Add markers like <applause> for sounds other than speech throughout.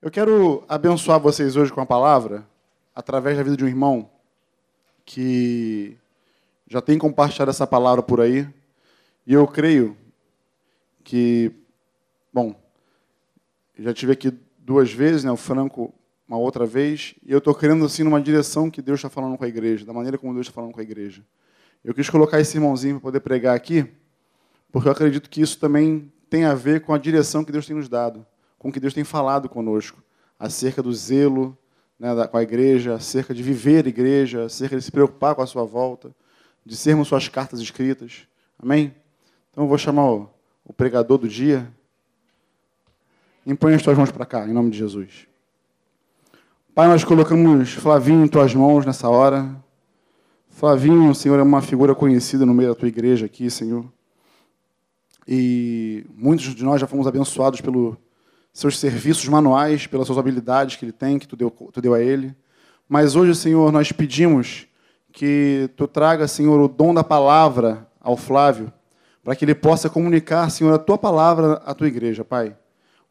Eu quero abençoar vocês hoje com a palavra, através da vida de um irmão que já tem compartilhado essa palavra por aí. E eu creio que, bom, já tive aqui duas vezes, né, o Franco uma outra vez, e eu estou querendo assim numa direção que Deus está falando com a igreja, da maneira como Deus está falando com a igreja. Eu quis colocar esse irmãozinho para poder pregar aqui, porque eu acredito que isso também tem a ver com a direção que Deus tem nos dado com o que Deus tem falado conosco, acerca do zelo né, da, com a igreja, acerca de viver a igreja, acerca de se preocupar com a sua volta, de sermos suas cartas escritas. Amém? Então eu vou chamar o, o pregador do dia. Impõe as tuas mãos para cá, em nome de Jesus. Pai, nós colocamos Flavinho em tuas mãos nessa hora. Flavinho, Senhor, é uma figura conhecida no meio da tua igreja aqui, Senhor. E muitos de nós já fomos abençoados pelo seus serviços manuais, pelas suas habilidades que ele tem, que tu deu, tu deu a ele. Mas hoje, Senhor, nós pedimos que tu traga, Senhor, o dom da palavra ao Flávio, para que ele possa comunicar, Senhor, a tua palavra à tua igreja, Pai.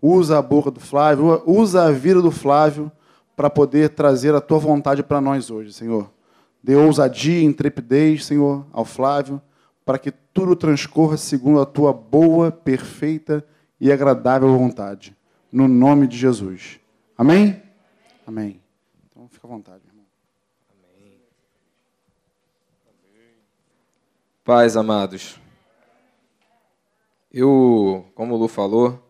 Usa a boca do Flávio, usa a vida do Flávio para poder trazer a tua vontade para nós hoje, Senhor. Dê ousadia e intrepidez, Senhor, ao Flávio, para que tudo transcorra segundo a tua boa, perfeita e agradável vontade no nome de Jesus. Amém? Amém. Então fica à vontade, irmão. Amém. Paz, amados. Eu, como o Lu falou,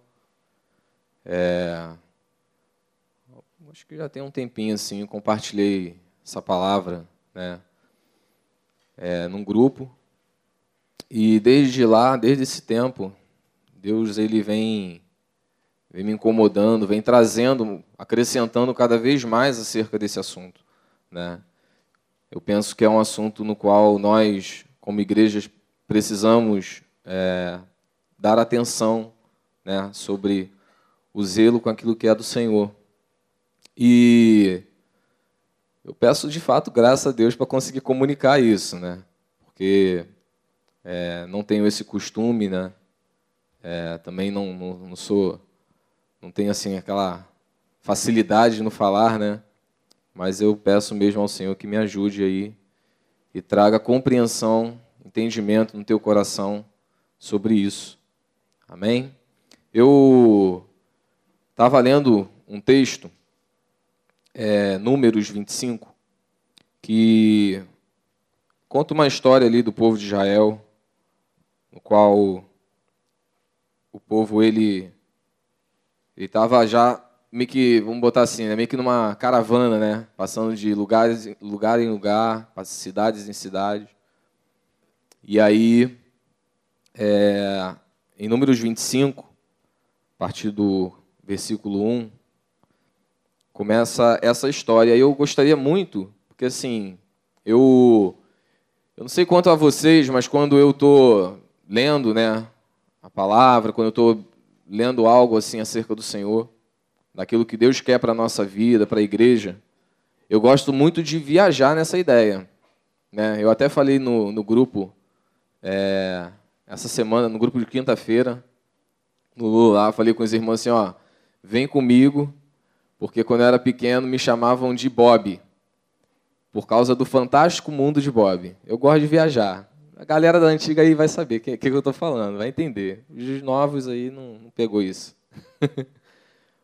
é, acho que já tem um tempinho assim, compartilhei essa palavra, né, é, num grupo. E desde lá, desde esse tempo, Deus ele vem vem me incomodando, vem trazendo, acrescentando cada vez mais acerca desse assunto. Né? Eu penso que é um assunto no qual nós, como igrejas, precisamos é, dar atenção né, sobre o zelo com aquilo que é do Senhor. E eu peço de fato graças a Deus para conseguir comunicar isso, né? Porque é, não tenho esse costume, né? É, também não, não, não, sou não tenho assim aquela facilidade no falar, né? Mas eu peço mesmo ao Senhor que me ajude aí e traga compreensão, entendimento no teu coração sobre isso. Amém? Eu estava lendo um texto, é, Números 25, que conta uma história ali do povo de Israel, no qual o povo ele ele estava já meio que, vamos botar assim, né, meio que numa caravana, né? Passando de lugar em lugar, cidades em cidade. E aí, é, em Números 25, a partir do versículo 1, começa essa história. E eu gostaria muito, porque assim, eu, eu não sei quanto a vocês, mas quando eu estou lendo né, a palavra, quando eu estou lendo algo assim acerca do Senhor, daquilo que Deus quer para a nossa vida, para a igreja, eu gosto muito de viajar nessa ideia. Né? Eu até falei no, no grupo, é, essa semana, no grupo de quinta-feira, no Lula, falei com os irmãos assim, ó, vem comigo, porque quando eu era pequeno me chamavam de Bob, por causa do fantástico mundo de Bob. Eu gosto de viajar. A galera da antiga aí vai saber o que, que, eu estou falando, vai entender. Os novos aí não, não pegou isso. <laughs>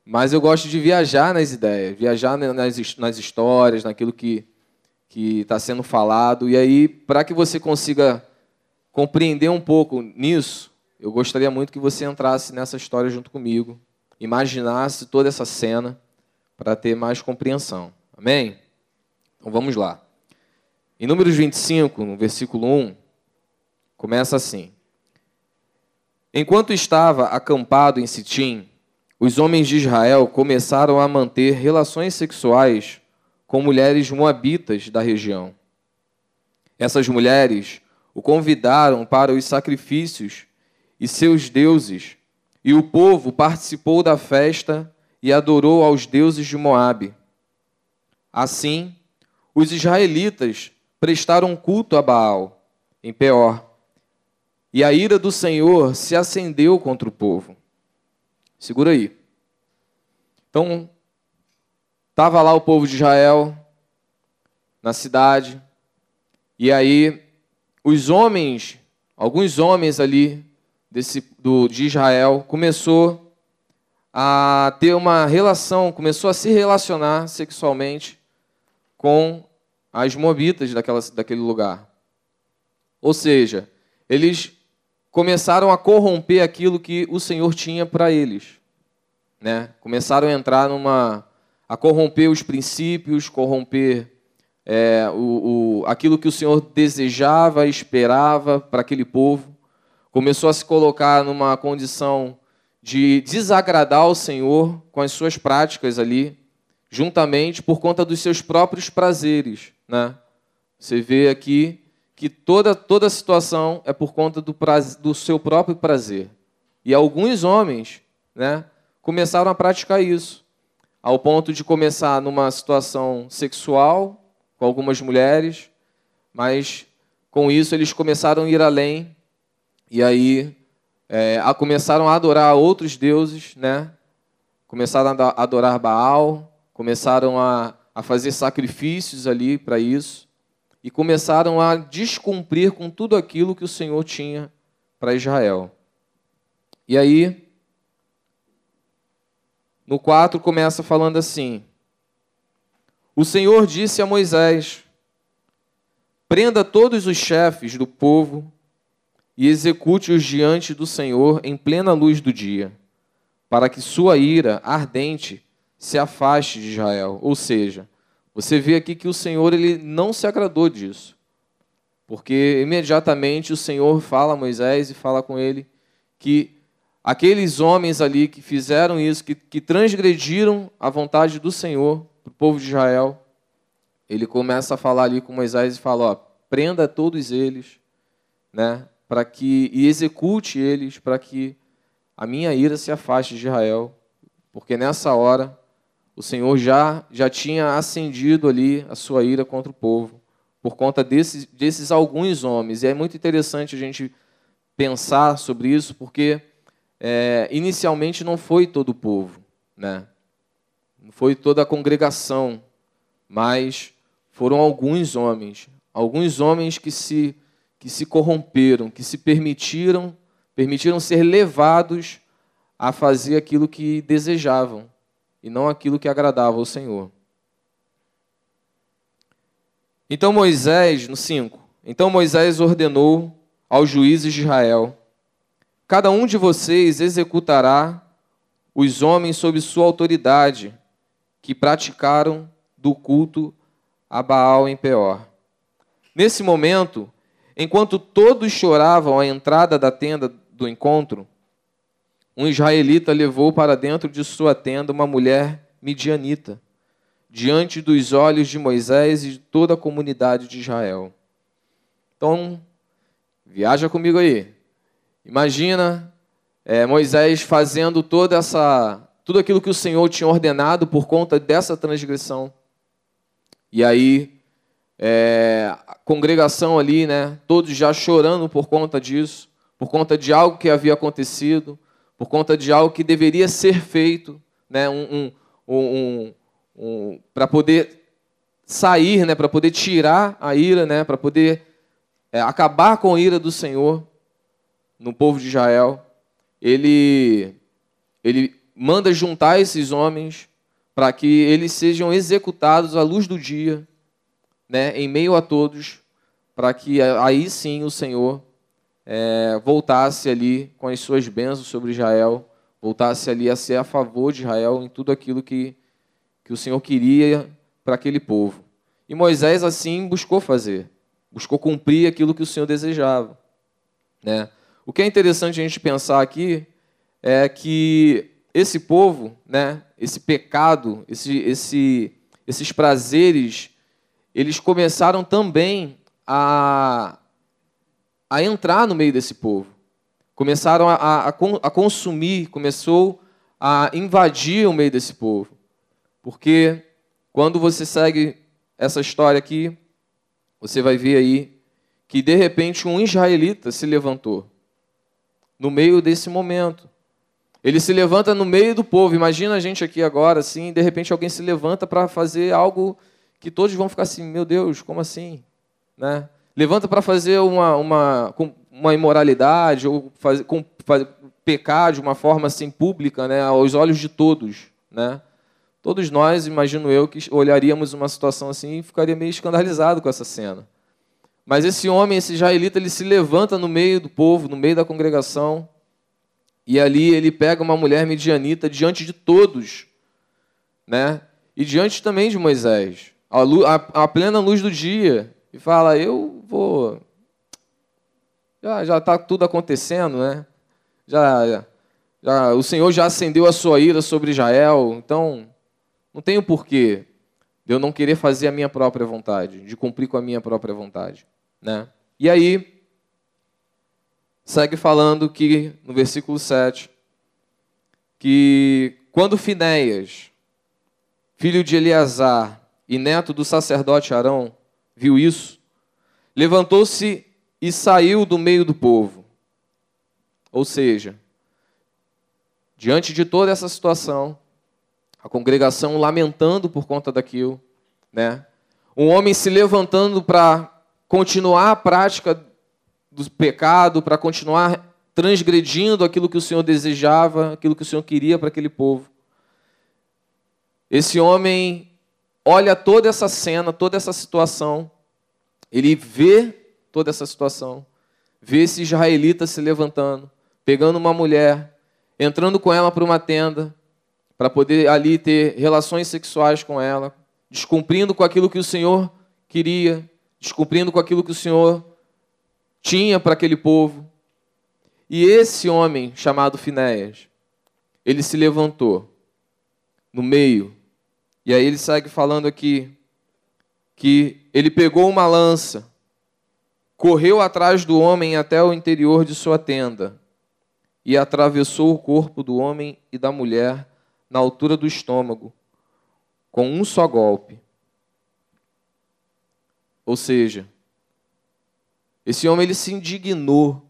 Mas eu gosto de viajar nas ideias, viajar nas, nas histórias, naquilo que está sendo falado. E aí, para que você consiga compreender um pouco nisso, eu gostaria muito que você entrasse nessa história junto comigo, imaginasse toda essa cena para ter mais compreensão. Amém? Então vamos lá. Em Números 25, no versículo 1, Começa assim: Enquanto estava acampado em Sitim, os homens de Israel começaram a manter relações sexuais com mulheres moabitas da região. Essas mulheres o convidaram para os sacrifícios e seus deuses, e o povo participou da festa e adorou aos deuses de Moabe. Assim, os israelitas prestaram culto a Baal em Peor e a ira do Senhor se acendeu contra o povo. Segura aí. Então, Estava lá o povo de Israel, na cidade, e aí os homens, alguns homens ali desse, do, de Israel, começou a ter uma relação, começou a se relacionar sexualmente com as moabitas daquela, daquele lugar. Ou seja, eles começaram a corromper aquilo que o Senhor tinha para eles. Né? Começaram a entrar numa. a corromper os princípios, corromper é, o, o, aquilo que o Senhor desejava, esperava para aquele povo. Começou a se colocar numa condição de desagradar ao Senhor com as suas práticas ali, juntamente por conta dos seus próprios prazeres. Né? Você vê aqui que toda, toda situação é por conta do, prazer, do seu próprio prazer. E alguns homens né, começaram a praticar isso, ao ponto de começar numa situação sexual com algumas mulheres, mas com isso eles começaram a ir além, e aí é, a, começaram a adorar outros deuses, né? começaram a adorar Baal, começaram a, a fazer sacrifícios ali para isso e começaram a descumprir com tudo aquilo que o Senhor tinha para Israel. E aí, no 4 começa falando assim: O Senhor disse a Moisés: Prenda todos os chefes do povo e execute-os diante do Senhor em plena luz do dia, para que sua ira ardente se afaste de Israel. Ou seja, você vê aqui que o Senhor ele não se agradou disso. Porque imediatamente o Senhor fala a Moisés e fala com ele que aqueles homens ali que fizeram isso, que, que transgrediram a vontade do Senhor para o povo de Israel, ele começa a falar ali com Moisés e fala: ó, prenda todos eles, né, para que e execute eles para que a minha ira se afaste de Israel, porque nessa hora o Senhor já, já tinha acendido ali a sua ira contra o povo, por conta desses, desses alguns homens. E é muito interessante a gente pensar sobre isso, porque é, inicialmente não foi todo o povo, né? não foi toda a congregação, mas foram alguns homens, alguns homens que se, que se corromperam, que se permitiram, permitiram ser levados a fazer aquilo que desejavam e não aquilo que agradava ao Senhor. Então Moisés, no 5, então Moisés ordenou aos juízes de Israel: Cada um de vocês executará os homens sob sua autoridade que praticaram do culto a Baal em Peor. Nesse momento, enquanto todos choravam à entrada da tenda do encontro, um israelita levou para dentro de sua tenda uma mulher midianita, diante dos olhos de Moisés e de toda a comunidade de Israel. Então, viaja comigo aí. Imagina é, Moisés fazendo toda essa, tudo aquilo que o Senhor tinha ordenado por conta dessa transgressão. E aí, é, a congregação ali, né, todos já chorando por conta disso, por conta de algo que havia acontecido, por conta de algo que deveria ser feito, né, um, um, um, para poder sair, né, para poder tirar a ira, né, para poder é, acabar com a ira do Senhor no povo de Israel. Ele, ele manda juntar esses homens para que eles sejam executados à luz do dia, né, em meio a todos, para que aí sim o Senhor é, voltasse ali com as suas bênçãos sobre Israel, voltasse ali a ser a favor de Israel em tudo aquilo que, que o Senhor queria para aquele povo. E Moisés, assim, buscou fazer, buscou cumprir aquilo que o Senhor desejava. Né? O que é interessante a gente pensar aqui é que esse povo, né, esse pecado, esse, esse, esses prazeres, eles começaram também a, a entrar no meio desse povo. Começaram a, a, a consumir, começou a invadir o meio desse povo. Porque quando você segue essa história aqui, você vai ver aí que de repente um israelita se levantou no meio desse momento. Ele se levanta no meio do povo. Imagina a gente aqui agora, assim, de repente alguém se levanta para fazer algo que todos vão ficar assim, meu Deus, como assim? Né? Levanta para fazer uma, uma, uma imoralidade ou fazer, com, fazer, pecar de uma forma assim pública, né, aos olhos de todos, né? Todos nós, imagino eu, que olharíamos uma situação assim e ficaria meio escandalizado com essa cena. Mas esse homem, esse israelita, ele se levanta no meio do povo, no meio da congregação, e ali ele pega uma mulher medianita diante de todos, né? E diante também de Moisés, à, plena luz do dia, e fala: Eu vou. Já está tudo acontecendo, né? Já, já, o Senhor já acendeu a sua ira sobre Israel, então não tenho porquê de eu não querer fazer a minha própria vontade, de cumprir com a minha própria vontade. Né? E aí, segue falando que, no versículo 7, que quando Finéias, filho de Eleazar e neto do sacerdote Arão, viu isso, levantou-se e saiu do meio do povo. Ou seja, diante de toda essa situação, a congregação lamentando por conta daquilo, né? Um homem se levantando para continuar a prática do pecado, para continuar transgredindo aquilo que o Senhor desejava, aquilo que o Senhor queria para aquele povo. Esse homem olha toda essa cena, toda essa situação, ele vê toda essa situação, vê esse israelita se levantando, pegando uma mulher, entrando com ela para uma tenda, para poder ali ter relações sexuais com ela, descumprindo com aquilo que o Senhor queria, descumprindo com aquilo que o Senhor tinha para aquele povo. E esse homem chamado Finéias, ele se levantou no meio. E aí ele segue falando aqui que ele pegou uma lança, correu atrás do homem até o interior de sua tenda e atravessou o corpo do homem e da mulher na altura do estômago, com um só golpe. Ou seja, esse homem ele se indignou.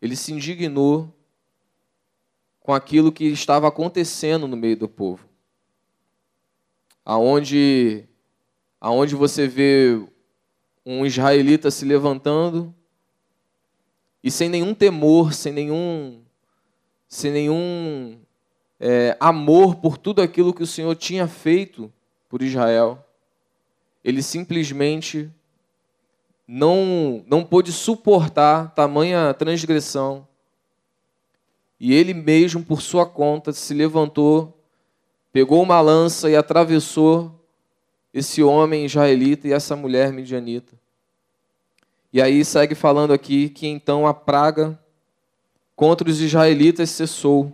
Ele se indignou com aquilo que estava acontecendo no meio do povo. Aonde aonde você vê um israelita se levantando e sem nenhum temor, sem nenhum sem nenhum é, amor por tudo aquilo que o Senhor tinha feito por Israel ele simplesmente não, não pôde suportar tamanha transgressão. E ele mesmo, por sua conta, se levantou, pegou uma lança e atravessou esse homem israelita e essa mulher midianita. E aí segue falando aqui que então a praga contra os israelitas cessou.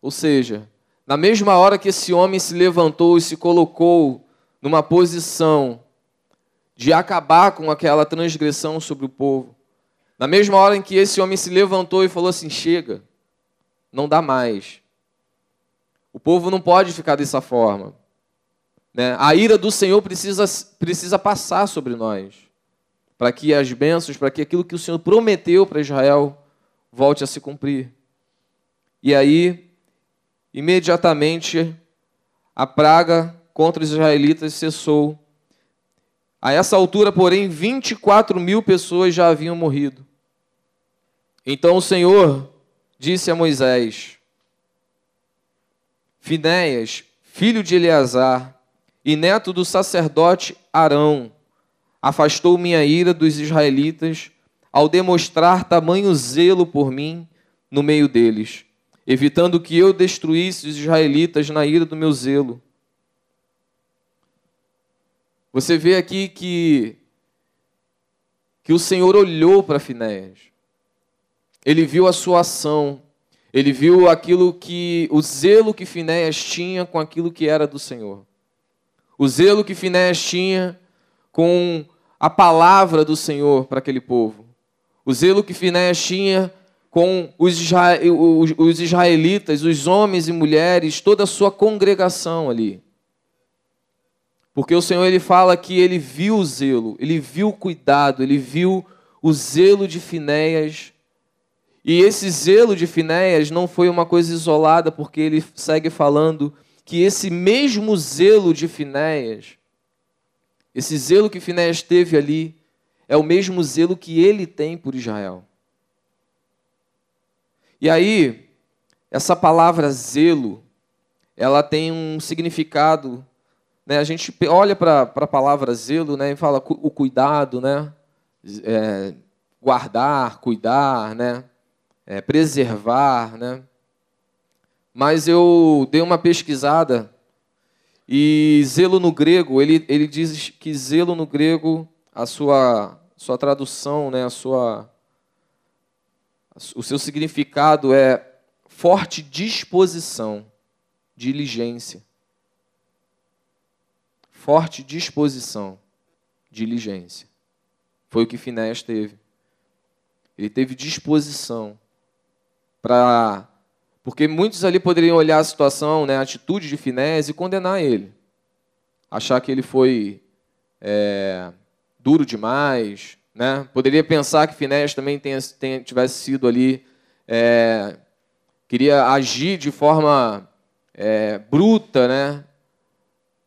Ou seja, na mesma hora que esse homem se levantou e se colocou numa posição de acabar com aquela transgressão sobre o povo. Na mesma hora em que esse homem se levantou e falou assim: chega, não dá mais. O povo não pode ficar dessa forma. Né? A ira do Senhor precisa, precisa passar sobre nós, para que as bênçãos, para que aquilo que o Senhor prometeu para Israel volte a se cumprir. E aí, imediatamente, a praga contra os israelitas cessou. A essa altura, porém, 24 mil pessoas já haviam morrido. Então o Senhor disse a Moisés: Finéias, filho de Eleazar e neto do sacerdote Arão, afastou minha ira dos israelitas ao demonstrar tamanho zelo por mim no meio deles, evitando que eu destruísse os israelitas na ira do meu zelo. Você vê aqui que, que o Senhor olhou para Finéias. Ele viu a sua ação. Ele viu aquilo que. o zelo que Finéias tinha com aquilo que era do Senhor. O zelo que Finéias tinha com a palavra do Senhor para aquele povo. O zelo que Finéias tinha com os israelitas, os homens e mulheres, toda a sua congregação ali. Porque o Senhor ele fala que ele viu o zelo, ele viu o cuidado, ele viu o zelo de Finéias E esse zelo de Finéias não foi uma coisa isolada, porque ele segue falando que esse mesmo zelo de Finéias, esse zelo que Finéias teve ali, é o mesmo zelo que ele tem por Israel. E aí, essa palavra zelo, ela tem um significado. Né? A gente olha para a palavra zelo né, e fala o cuidado, né? É, guardar, cuidar, né? É, preservar. Né? Mas eu dei uma pesquisada e zelo no grego, ele, ele diz que zelo no grego, a sua, sua tradução, né, a sua, o seu significado é forte disposição, diligência. Forte disposição, diligência. Foi o que Finéas teve. Ele teve disposição para. Porque muitos ali poderiam olhar a situação, né, a atitude de Finéas e condenar ele. Achar que ele foi é, duro demais. Né? Poderia pensar que Finéas também tenha, tenha, tivesse sido ali é, queria agir de forma é, bruta, né?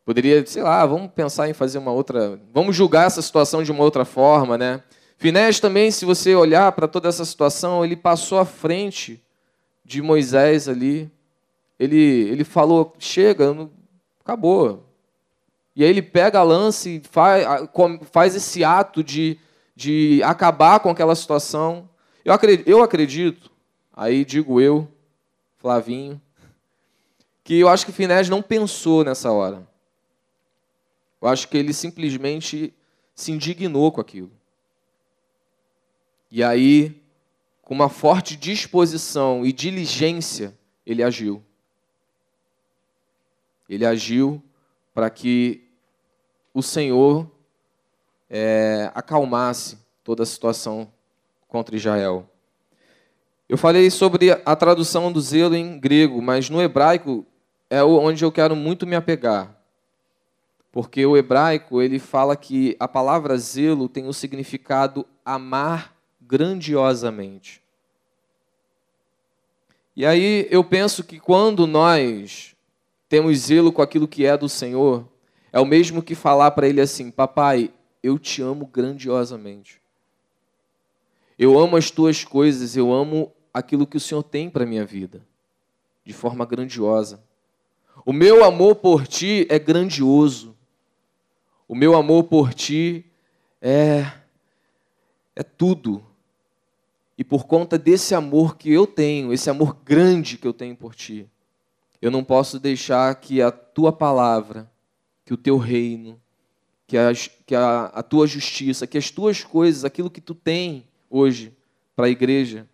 Poderia, sei lá, vamos pensar em fazer uma outra, vamos julgar essa situação de uma outra forma, né? Finés também, se você olhar para toda essa situação, ele passou à frente de Moisés ali. Ele, ele falou: chega, não, acabou. E aí ele pega a lança e faz, faz esse ato de, de acabar com aquela situação. Eu acredito, eu acredito, aí digo eu, Flavinho, que eu acho que Finés não pensou nessa hora. Eu acho que ele simplesmente se indignou com aquilo. E aí, com uma forte disposição e diligência, ele agiu. Ele agiu para que o Senhor é, acalmasse toda a situação contra Israel. Eu falei sobre a tradução do zelo em grego, mas no hebraico é onde eu quero muito me apegar. Porque o hebraico, ele fala que a palavra zelo tem o significado amar grandiosamente. E aí eu penso que quando nós temos zelo com aquilo que é do Senhor, é o mesmo que falar para ele assim: Papai, eu te amo grandiosamente. Eu amo as tuas coisas, eu amo aquilo que o Senhor tem para a minha vida, de forma grandiosa. O meu amor por ti é grandioso. O meu amor por ti é é tudo. E por conta desse amor que eu tenho, esse amor grande que eu tenho por ti, eu não posso deixar que a tua palavra, que o teu reino, que, a, que a, a tua justiça, que as tuas coisas, aquilo que tu tem hoje para a igreja,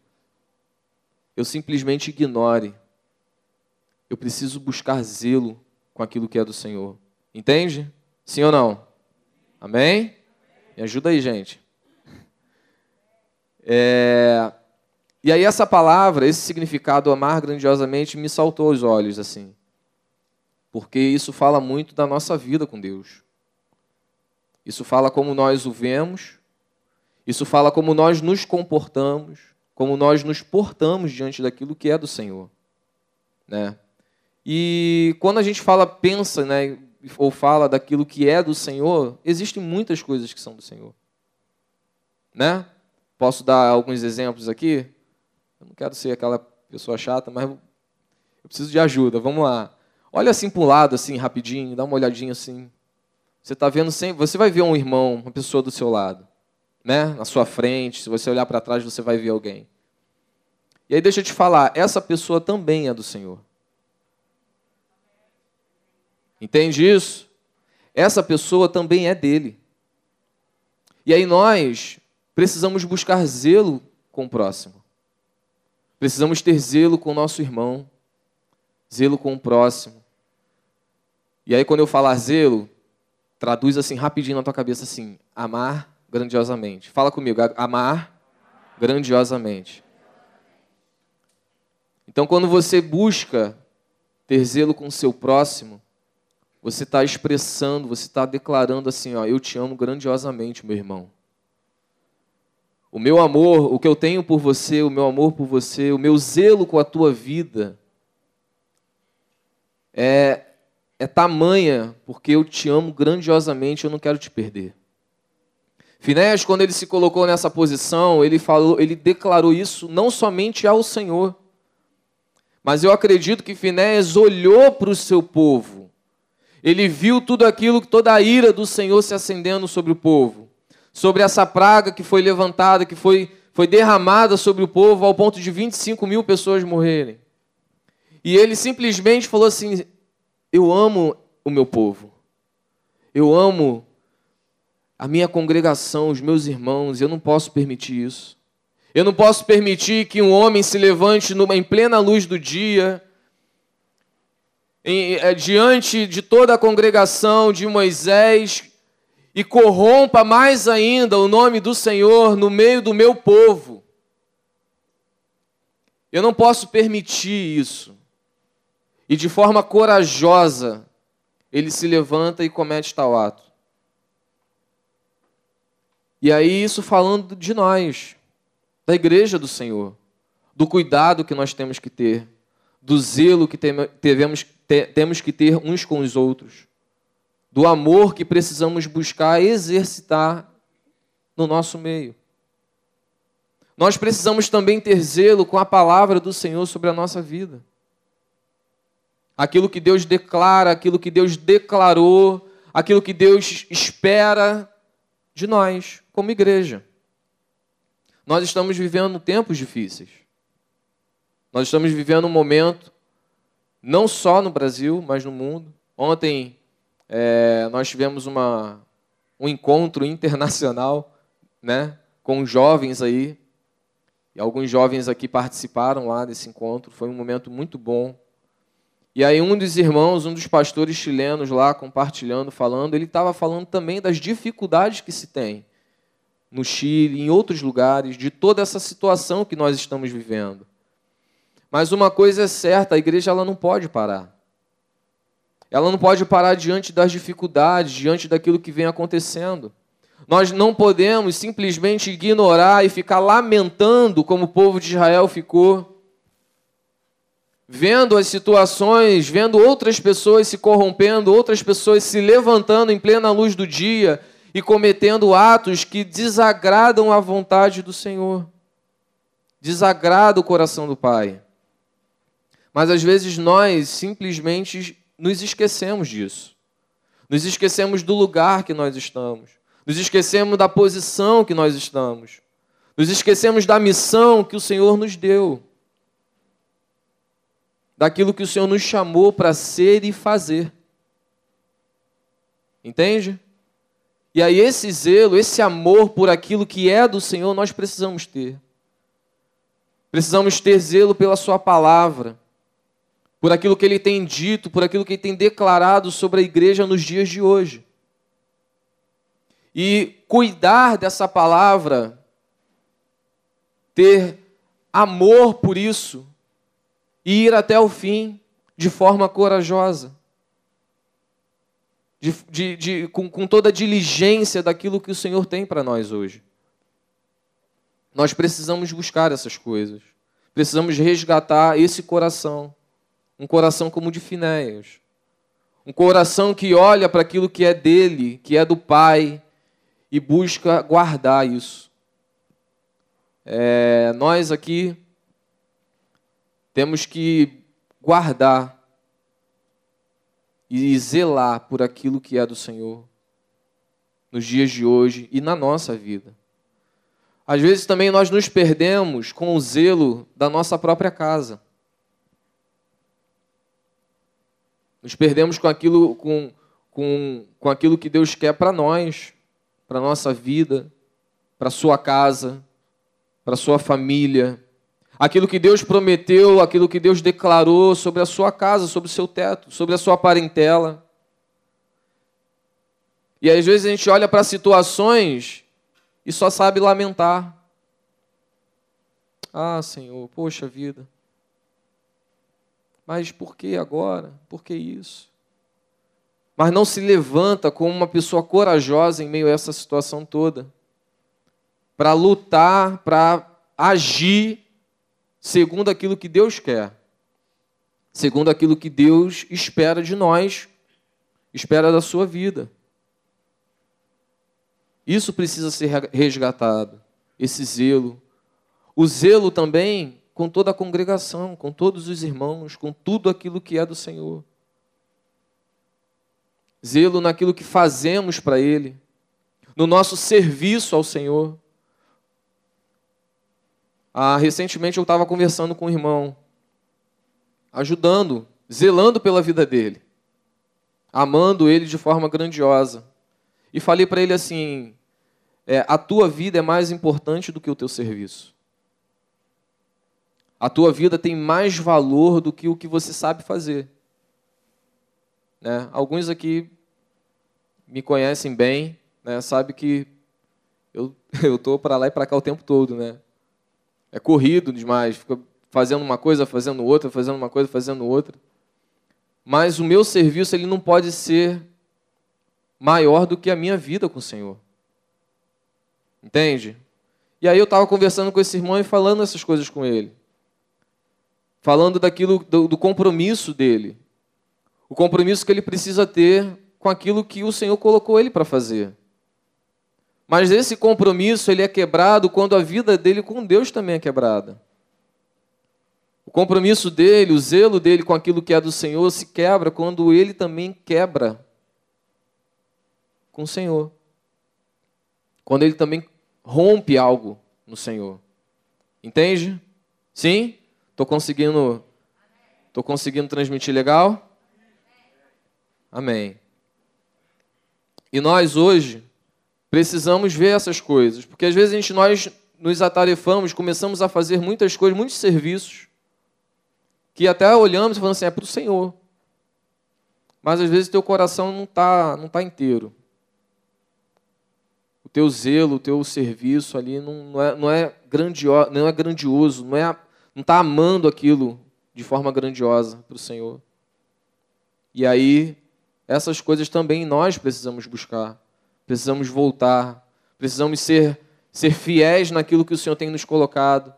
eu simplesmente ignore. Eu preciso buscar zelo com aquilo que é do Senhor. Entende? Sim ou não? Amém? Me ajuda aí, gente. É... E aí essa palavra, esse significado amar grandiosamente me saltou aos olhos assim. Porque isso fala muito da nossa vida com Deus. Isso fala como nós o vemos, isso fala como nós nos comportamos, como nós nos portamos diante daquilo que é do Senhor, né? E quando a gente fala, pensa, né, ou fala daquilo que é do Senhor, existem muitas coisas que são do Senhor, né? Posso dar alguns exemplos aqui? Eu não quero ser aquela pessoa chata, mas eu preciso de ajuda. Vamos lá. Olha assim para o lado, assim, rapidinho, dá uma olhadinha assim. Você está vendo sempre, você vai ver um irmão, uma pessoa do seu lado né, na sua frente, se você olhar para trás, você vai ver alguém. E aí deixa eu te falar, essa pessoa também é do Senhor. Entende isso? Essa pessoa também é dele. E aí nós precisamos buscar zelo com o próximo. Precisamos ter zelo com o nosso irmão, zelo com o próximo. E aí quando eu falar zelo, traduz assim rapidinho na tua cabeça assim: amar grandiosamente. Fala comigo, amar grandiosamente. Então, quando você busca ter zelo com o seu próximo, você está expressando, você está declarando assim: ó, eu te amo grandiosamente, meu irmão. O meu amor, o que eu tenho por você, o meu amor por você, o meu zelo com a tua vida é, é tamanha, porque eu te amo grandiosamente, eu não quero te perder. Finés, quando ele se colocou nessa posição, ele falou, ele declarou isso não somente ao Senhor, mas eu acredito que Finés olhou para o seu povo. Ele viu tudo aquilo, toda a ira do Senhor se acendendo sobre o povo sobre essa praga que foi levantada, que foi, foi derramada sobre o povo, ao ponto de 25 mil pessoas morrerem. E ele simplesmente falou assim: Eu amo o meu povo, eu amo a minha congregação, os meus irmãos, eu não posso permitir isso. Eu não posso permitir que um homem se levante numa, em plena luz do dia, em, é, diante de toda a congregação de Moisés, e corrompa mais ainda o nome do Senhor no meio do meu povo. Eu não posso permitir isso. E de forma corajosa, ele se levanta e comete tal ato. E aí, isso falando de nós, da igreja do Senhor, do cuidado que nós temos que ter, do zelo que temos, que ter uns com os outros do amor que precisamos buscar exercitar no nosso meio. Nós precisamos também ter zelo com a palavra do Senhor sobre a nossa vida. Aquilo que Deus declara, aquilo que Deus declarou, aquilo que Deus espera de nós, como igreja. Nós estamos vivendo tempos difíceis. Nós estamos vivendo um momento, não só no Brasil, mas no mundo. Ontem é, nós tivemos uma, um encontro internacional né, com jovens aí. E alguns jovens aqui participaram lá desse encontro. Foi um momento muito bom. E aí um dos irmãos, um dos pastores chilenos lá compartilhando, falando, ele estava falando também das dificuldades que se tem no Chile, em outros lugares, de toda essa situação que nós estamos vivendo. Mas uma coisa é certa, a igreja ela não pode parar. Ela não pode parar diante das dificuldades, diante daquilo que vem acontecendo. Nós não podemos simplesmente ignorar e ficar lamentando como o povo de Israel ficou, vendo as situações, vendo outras pessoas se corrompendo, outras pessoas se levantando em plena luz do dia e cometendo atos que desagradam a vontade do Senhor, desagrada o coração do Pai. Mas às vezes nós simplesmente nos esquecemos disso. Nos esquecemos do lugar que nós estamos. Nos esquecemos da posição que nós estamos. Nos esquecemos da missão que o Senhor nos deu. Daquilo que o Senhor nos chamou para ser e fazer. Entende? E aí, esse zelo, esse amor por aquilo que é do Senhor, nós precisamos ter. Precisamos ter zelo pela Sua palavra por aquilo que ele tem dito, por aquilo que ele tem declarado sobre a igreja nos dias de hoje. E cuidar dessa palavra, ter amor por isso, e ir até o fim de forma corajosa, de, de, de, com, com toda a diligência daquilo que o Senhor tem para nós hoje. Nós precisamos buscar essas coisas, precisamos resgatar esse coração um coração como o de Finéias. Um coração que olha para aquilo que é dele, que é do Pai, e busca guardar isso. É, nós aqui temos que guardar e zelar por aquilo que é do Senhor nos dias de hoje e na nossa vida. Às vezes também nós nos perdemos com o zelo da nossa própria casa. Nos perdemos com aquilo, com, com, com aquilo que Deus quer para nós, para nossa vida, para sua casa, para sua família. Aquilo que Deus prometeu, aquilo que Deus declarou sobre a sua casa, sobre o seu teto, sobre a sua parentela. E às vezes a gente olha para situações e só sabe lamentar. Ah, Senhor, poxa vida. Mas por que agora? Por que isso? Mas não se levanta como uma pessoa corajosa em meio a essa situação toda. para lutar, para agir segundo aquilo que Deus quer, segundo aquilo que Deus espera de nós, espera da sua vida. Isso precisa ser resgatado, esse zelo. O zelo também com toda a congregação, com todos os irmãos, com tudo aquilo que é do Senhor. Zelo naquilo que fazemos para Ele, no nosso serviço ao Senhor. Ah, recentemente eu estava conversando com um irmão, ajudando, zelando pela vida dele, amando ele de forma grandiosa. E falei para ele assim: é, a tua vida é mais importante do que o teu serviço. A tua vida tem mais valor do que o que você sabe fazer. Né? Alguns aqui me conhecem bem, né? sabe que eu <laughs> estou para lá e para cá o tempo todo. Né? É corrido demais, fica fazendo uma coisa, fazendo outra, fazendo uma coisa, fazendo outra. Mas o meu serviço ele não pode ser maior do que a minha vida com o Senhor. Entende? E aí eu estava conversando com esse irmão e falando essas coisas com ele. Falando daquilo, do, do compromisso dele. O compromisso que ele precisa ter com aquilo que o Senhor colocou ele para fazer. Mas esse compromisso ele é quebrado quando a vida dele com Deus também é quebrada. O compromisso dele, o zelo dele com aquilo que é do Senhor se quebra quando ele também quebra com o Senhor. Quando ele também rompe algo no Senhor. Entende? Sim? Estou conseguindo, tô conseguindo transmitir legal? Amém. E nós hoje precisamos ver essas coisas, porque às vezes a gente, nós nos atarefamos, começamos a fazer muitas coisas, muitos serviços, que até olhamos e falamos assim, é para o Senhor. Mas às vezes teu coração não está não tá inteiro o teu zelo, o teu serviço ali não, não, é, não, é, grandioso, não é grandioso, não é, não está amando aquilo de forma grandiosa para o Senhor. E aí, essas coisas também nós precisamos buscar, precisamos voltar, precisamos ser, ser fiéis naquilo que o Senhor tem nos colocado,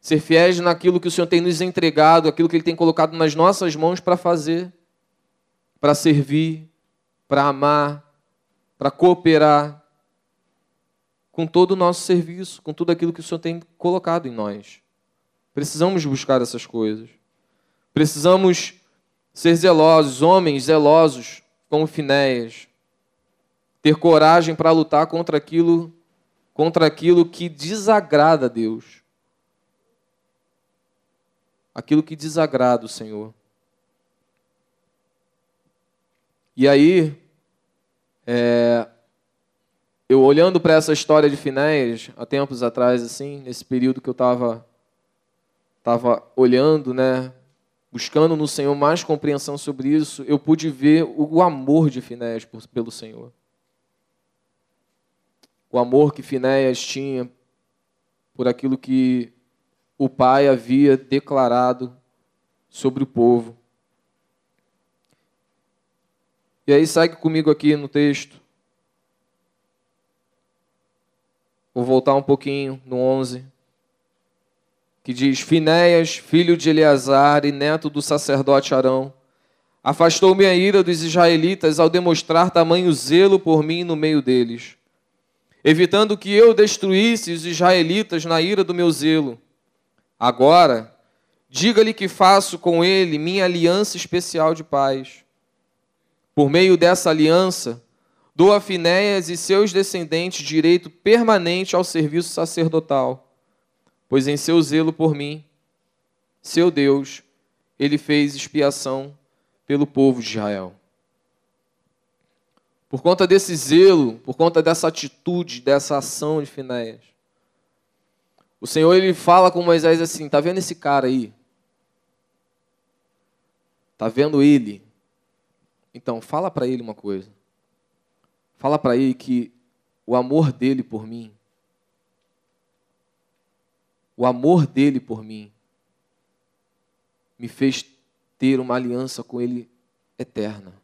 ser fiéis naquilo que o Senhor tem nos entregado, aquilo que Ele tem colocado nas nossas mãos para fazer, para servir, para amar, para cooperar com todo o nosso serviço, com tudo aquilo que o Senhor tem colocado em nós. Precisamos buscar essas coisas. Precisamos ser zelosos, homens zelosos, como Finéias. Ter coragem para lutar contra aquilo, contra aquilo que desagrada a Deus. Aquilo que desagrada o Senhor. E aí, é, eu olhando para essa história de Finéias, há tempos atrás, assim, nesse período que eu estava tava olhando, né, buscando no Senhor mais compreensão sobre isso, eu pude ver o amor de Finéias pelo Senhor. O amor que Finéias tinha por aquilo que o pai havia declarado sobre o povo. E aí segue comigo aqui no texto. Vou voltar um pouquinho no 11, que diz: Finéias, filho de Eleazar e neto do sacerdote Arão, afastou-me a ira dos israelitas ao demonstrar tamanho zelo por mim no meio deles, evitando que eu destruísse os israelitas na ira do meu zelo. Agora, diga-lhe que faço com ele minha aliança especial de paz. Por meio dessa aliança, Dou a Finéias e seus descendentes direito permanente ao serviço sacerdotal, pois em seu zelo por mim, seu Deus, ele fez expiação pelo povo de Israel. Por conta desse zelo, por conta dessa atitude, dessa ação de Finéias, o Senhor ele fala com Moisés assim: tá vendo esse cara aí? Tá vendo ele? Então fala para ele uma coisa. Fala para ele que o amor dele por mim, o amor dele por mim, me fez ter uma aliança com ele eterna.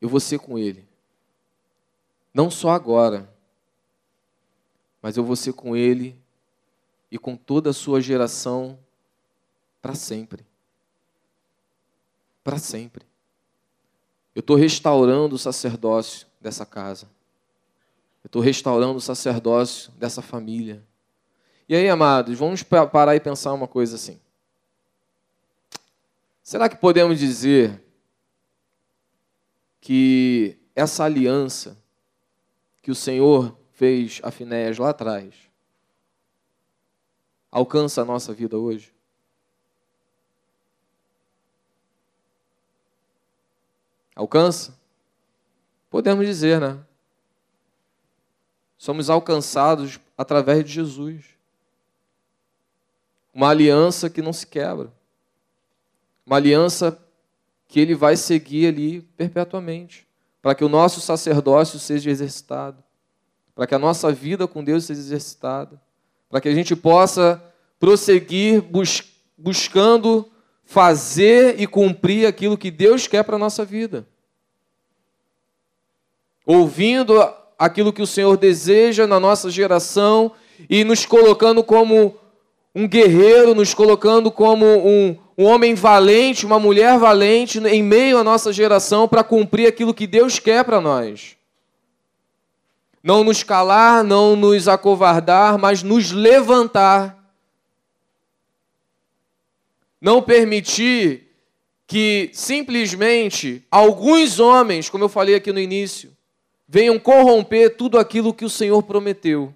Eu vou ser com ele. Não só agora, mas eu vou ser com ele e com toda a sua geração para sempre. Para sempre. Eu estou restaurando o sacerdócio dessa casa. Eu estou restaurando o sacerdócio dessa família. E aí, amados, vamos parar e pensar uma coisa assim. Será que podemos dizer que essa aliança que o Senhor fez a Finéias lá atrás alcança a nossa vida hoje? Alcança? Podemos dizer, né? Somos alcançados através de Jesus. Uma aliança que não se quebra. Uma aliança que ele vai seguir ali perpetuamente, para que o nosso sacerdócio seja exercitado, para que a nossa vida com Deus seja exercitada, para que a gente possa prosseguir bus buscando fazer e cumprir aquilo que Deus quer para a nossa vida. Ouvindo aquilo que o Senhor deseja na nossa geração e nos colocando como um guerreiro, nos colocando como um, um homem valente, uma mulher valente em meio à nossa geração para cumprir aquilo que Deus quer para nós. Não nos calar, não nos acovardar, mas nos levantar. Não permitir que simplesmente alguns homens, como eu falei aqui no início, venham corromper tudo aquilo que o Senhor prometeu.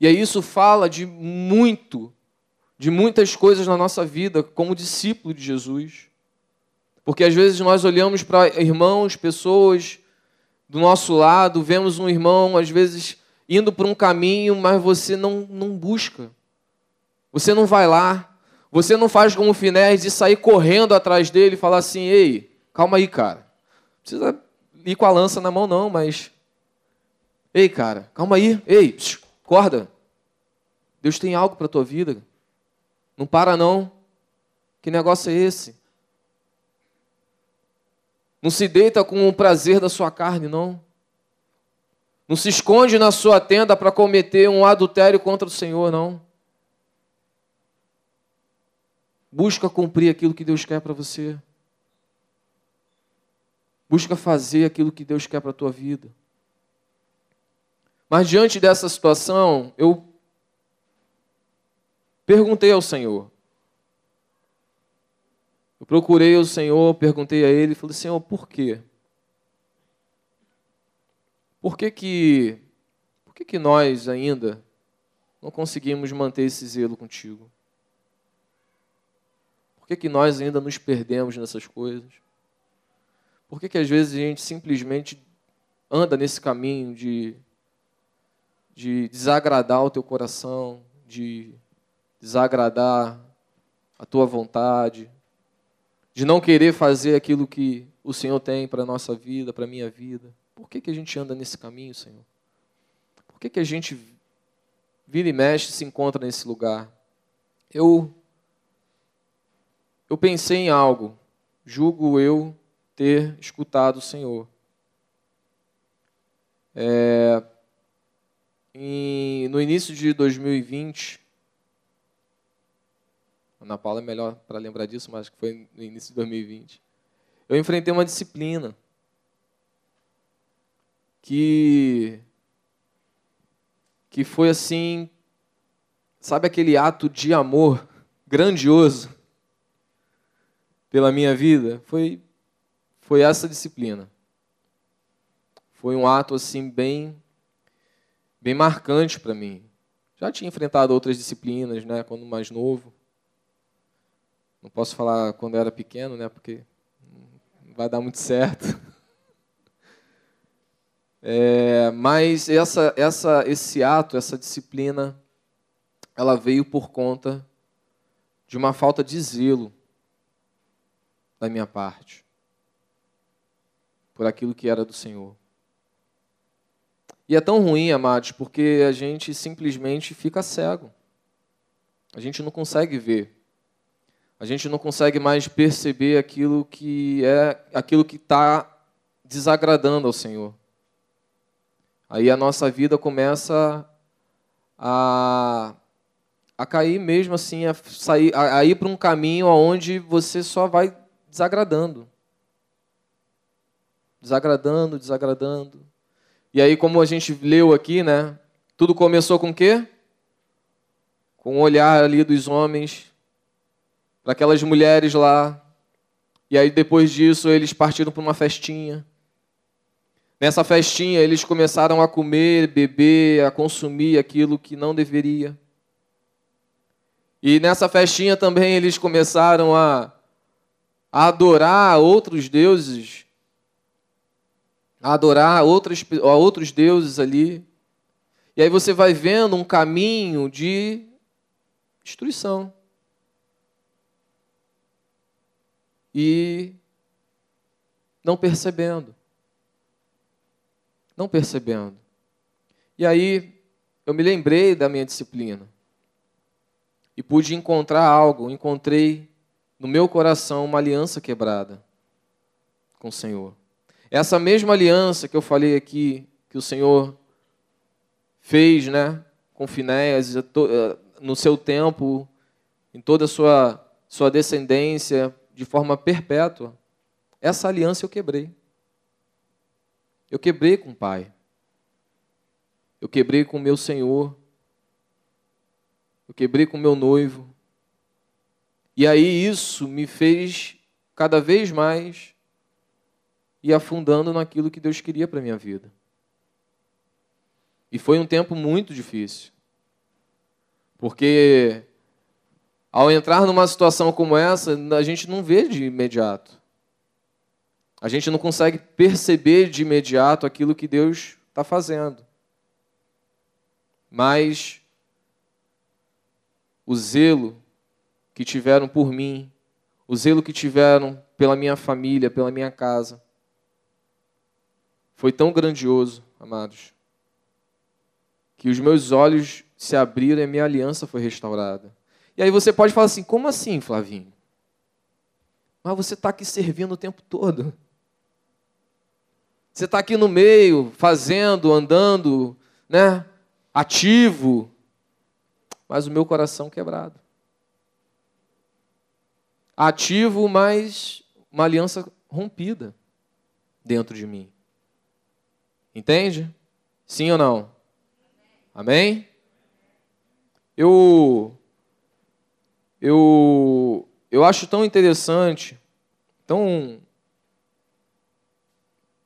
E aí isso fala de muito, de muitas coisas na nossa vida como discípulo de Jesus. Porque às vezes nós olhamos para irmãos, pessoas do nosso lado, vemos um irmão, às vezes, indo por um caminho, mas você não, não busca. Você não vai lá. Você não faz como o Finés de sair correndo atrás dele e falar assim: ei, calma aí, cara. Não precisa ir com a lança na mão, não, mas. Ei, cara, calma aí. Ei, Acorda. Deus tem algo para a tua vida. Não para não. Que negócio é esse? Não se deita com o prazer da sua carne, não. Não se esconde na sua tenda para cometer um adultério contra o Senhor, não. Busca cumprir aquilo que Deus quer para você. Busca fazer aquilo que Deus quer para a tua vida. Mas diante dessa situação, eu perguntei ao Senhor. Eu procurei o Senhor, perguntei a Ele, falei, Senhor, por quê? Por que que, por que, que nós ainda não conseguimos manter esse zelo contigo? Por que, que nós ainda nos perdemos nessas coisas? Por que, que às vezes a gente simplesmente anda nesse caminho de de desagradar o teu coração, de desagradar a tua vontade, de não querer fazer aquilo que o Senhor tem para a nossa vida, para a minha vida. Por que, que a gente anda nesse caminho, Senhor? Por que, que a gente vira e mexe se encontra nesse lugar? Eu, eu pensei em algo, julgo eu ter escutado o Senhor. É, em, no início de 2020, Ana Paula é melhor para lembrar disso, mas que foi no início de 2020. Eu enfrentei uma disciplina que que foi assim, sabe aquele ato de amor grandioso pela minha vida? Foi foi essa disciplina. Foi um ato assim bem bem marcante para mim. Já tinha enfrentado outras disciplinas, né, quando mais novo. Não posso falar quando era pequeno, né, porque não vai dar muito certo. <laughs> É, mas essa, essa, esse ato, essa disciplina, ela veio por conta de uma falta de zelo da minha parte por aquilo que era do Senhor. E é tão ruim, amados, porque a gente simplesmente fica cego. A gente não consegue ver. A gente não consegue mais perceber aquilo que é aquilo que está desagradando ao Senhor. aí a nossa vida começa a, a cair mesmo assim, a, sair, a, a ir para um caminho onde você só vai desagradando. Desagradando, desagradando. E aí, como a gente leu aqui, né? Tudo começou com o quê? Com o olhar ali dos homens para aquelas mulheres lá. E aí, depois disso, eles partiram para uma festinha. Nessa festinha, eles começaram a comer, beber, a consumir aquilo que não deveria. E nessa festinha também eles começaram a, a adorar outros deuses, a adorar outros, a outros deuses ali. E aí você vai vendo um caminho de destruição. E não percebendo não percebendo. E aí eu me lembrei da minha disciplina e pude encontrar algo. Encontrei no meu coração uma aliança quebrada com o Senhor. Essa mesma aliança que eu falei aqui, que o Senhor fez, né, com Finéias, eh, no seu tempo, em toda a sua, sua descendência, de forma perpétua, essa aliança eu quebrei. Eu quebrei com o Pai. Eu quebrei com o meu Senhor. Eu quebrei com o meu noivo. E aí isso me fez cada vez mais ir afundando naquilo que Deus queria para minha vida. E foi um tempo muito difícil. Porque ao entrar numa situação como essa, a gente não vê de imediato. A gente não consegue perceber de imediato aquilo que Deus está fazendo. Mas o zelo que tiveram por mim, o zelo que tiveram pela minha família, pela minha casa, foi tão grandioso, amados, que os meus olhos se abriram e a minha aliança foi restaurada. E aí você pode falar assim: como assim, Flavinho? Mas você está aqui servindo o tempo todo. Você está aqui no meio, fazendo, andando, né? Ativo, mas o meu coração quebrado. Ativo, mas uma aliança rompida dentro de mim. Entende? Sim ou não? Amém? Eu eu eu acho tão interessante, tão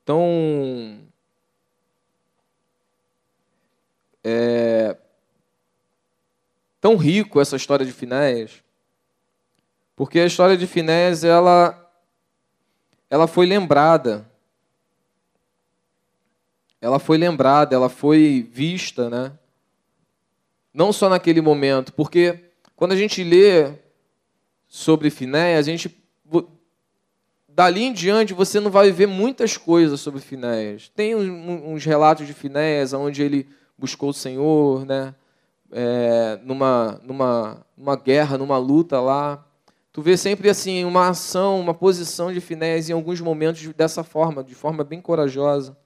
tão é, tão rico essa história de Finéias, porque a história de Finéias ela ela foi lembrada, ela foi lembrada, ela foi vista, né? Não só naquele momento, porque quando a gente lê sobre Finéias, a gente dali em diante você não vai ver muitas coisas sobre Finéias. Tem uns relatos de Finéias onde ele buscou o Senhor, né? É, numa, numa, numa guerra, numa luta lá. Tu vê sempre assim uma ação, uma posição de Finéias em alguns momentos dessa forma, de forma bem corajosa.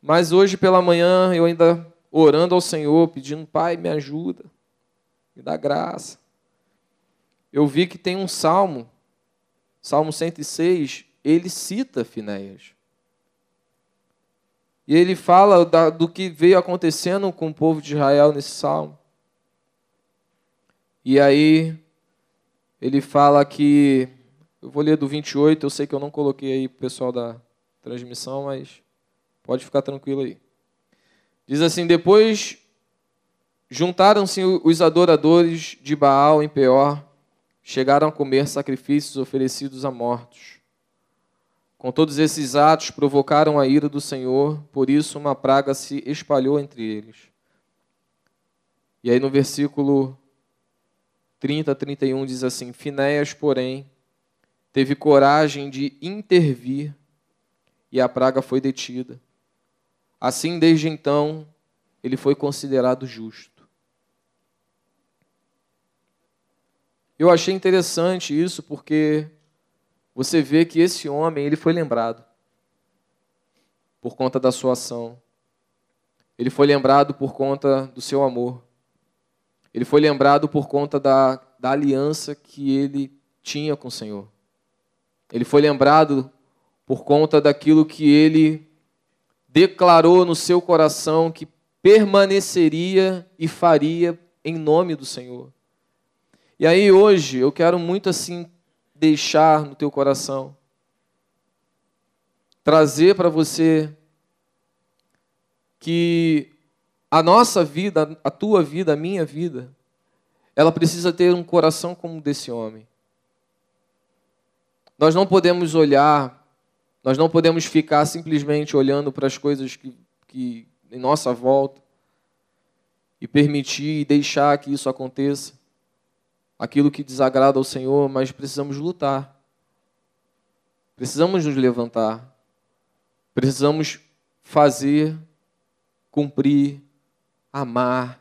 Mas hoje pela manhã eu ainda orando ao Senhor, pedindo, Pai, me ajuda, me dá graça. Eu vi que tem um salmo Salmo 106, ele cita Finéias. E ele fala da, do que veio acontecendo com o povo de Israel nesse salmo. E aí, ele fala que. Eu vou ler do 28, eu sei que eu não coloquei aí para o pessoal da transmissão, mas pode ficar tranquilo aí. Diz assim: Depois juntaram-se os adoradores de Baal em Peor chegaram a comer sacrifícios oferecidos a mortos. Com todos esses atos provocaram a ira do Senhor, por isso uma praga se espalhou entre eles. E aí no versículo 30 a 31 diz assim: Finéias, porém, teve coragem de intervir e a praga foi detida. Assim, desde então, ele foi considerado justo. Eu achei interessante isso porque você vê que esse homem ele foi lembrado por conta da sua ação. ele foi lembrado por conta do seu amor. Ele foi lembrado por conta da, da aliança que ele tinha com o Senhor. Ele foi lembrado por conta daquilo que ele declarou no seu coração que permaneceria e faria em nome do Senhor. E aí hoje eu quero muito assim deixar no teu coração, trazer para você que a nossa vida, a tua vida, a minha vida, ela precisa ter um coração como desse homem. Nós não podemos olhar, nós não podemos ficar simplesmente olhando para as coisas que, que em nossa volta e permitir e deixar que isso aconteça. Aquilo que desagrada ao Senhor, mas precisamos lutar. Precisamos nos levantar. Precisamos fazer, cumprir, amar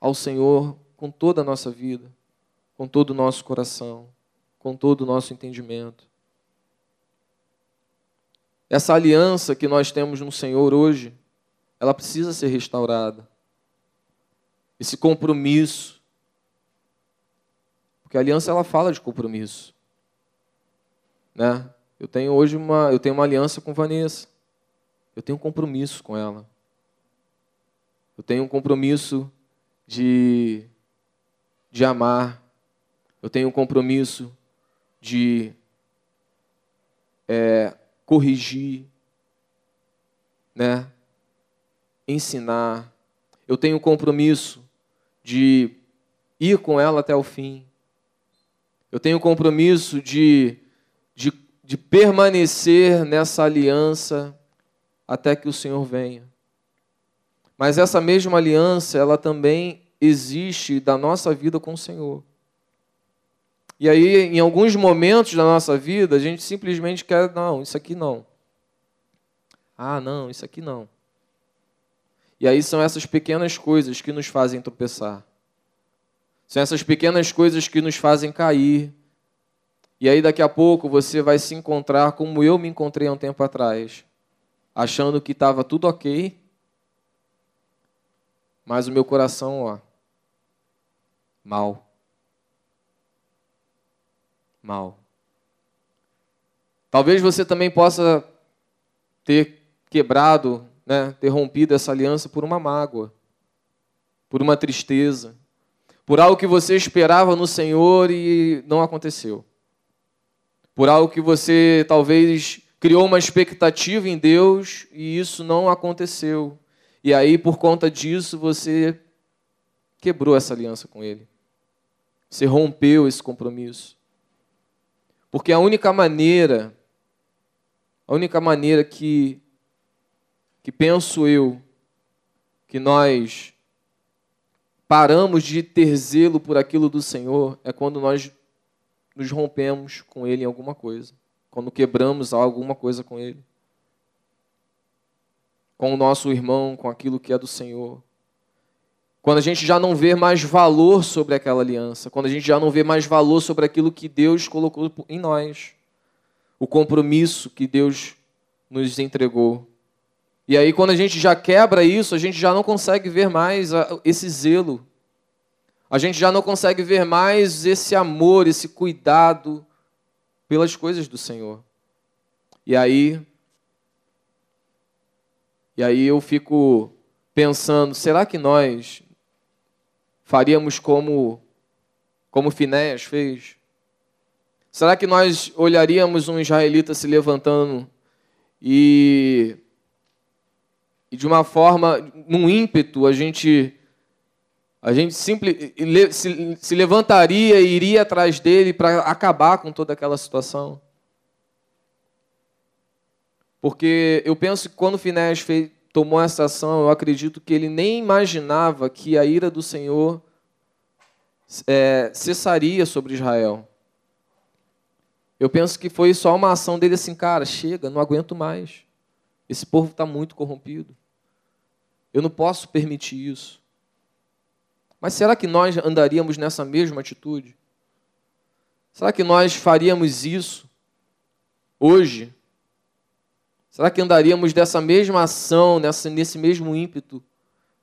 ao Senhor com toda a nossa vida, com todo o nosso coração, com todo o nosso entendimento. Essa aliança que nós temos no Senhor hoje, ela precisa ser restaurada. Esse compromisso. Porque a aliança ela fala de compromisso. Né? Eu tenho hoje uma, eu tenho uma aliança com Vanessa. Eu tenho um compromisso com ela. Eu tenho um compromisso de, de amar. Eu tenho um compromisso de é, corrigir, né? ensinar. Eu tenho um compromisso de ir com ela até o fim. Eu tenho um compromisso de, de, de permanecer nessa aliança até que o Senhor venha. Mas essa mesma aliança, ela também existe da nossa vida com o Senhor. E aí, em alguns momentos da nossa vida, a gente simplesmente quer, não, isso aqui não. Ah, não, isso aqui não. E aí são essas pequenas coisas que nos fazem tropeçar. São essas pequenas coisas que nos fazem cair. E aí daqui a pouco você vai se encontrar como eu me encontrei há um tempo atrás, achando que estava tudo ok, mas o meu coração, ó, mal. Mal. Talvez você também possa ter quebrado, né, ter rompido essa aliança por uma mágoa, por uma tristeza, por algo que você esperava no Senhor e não aconteceu. Por algo que você talvez criou uma expectativa em Deus e isso não aconteceu. E aí, por conta disso, você quebrou essa aliança com ele. Você rompeu esse compromisso. Porque a única maneira, a única maneira que, que penso eu, que nós paramos de ter zelo por aquilo do Senhor é quando nós nos rompemos com Ele em alguma coisa, quando quebramos alguma coisa com Ele com o nosso irmão, com aquilo que é do Senhor. Quando a gente já não vê mais valor sobre aquela aliança, quando a gente já não vê mais valor sobre aquilo que Deus colocou em nós, o compromisso que Deus nos entregou. E aí, quando a gente já quebra isso, a gente já não consegue ver mais esse zelo, a gente já não consegue ver mais esse amor, esse cuidado pelas coisas do Senhor. E aí e aí eu fico pensando, será que nós faríamos como como Finéas fez? Será que nós olharíamos um israelita se levantando e, e de uma forma, num ímpeto, a gente a gente simple, se, se levantaria e iria atrás dele para acabar com toda aquela situação? Porque eu penso que quando Finés fez, tomou essa ação, eu acredito que ele nem imaginava que a ira do Senhor é, cessaria sobre Israel. Eu penso que foi só uma ação dele assim, cara, chega, não aguento mais. Esse povo está muito corrompido. Eu não posso permitir isso. Mas será que nós andaríamos nessa mesma atitude? Será que nós faríamos isso hoje? Será que andaríamos dessa mesma ação, nessa, nesse mesmo ímpeto,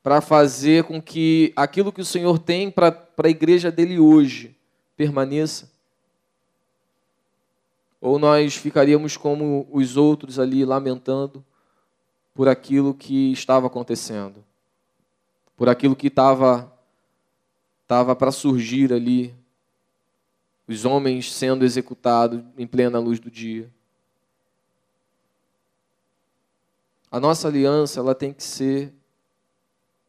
para fazer com que aquilo que o Senhor tem para a igreja dele hoje permaneça? Ou nós ficaríamos como os outros ali, lamentando por aquilo que estava acontecendo, por aquilo que estava estava para surgir ali, os homens sendo executados em plena luz do dia. A nossa aliança ela tem que ser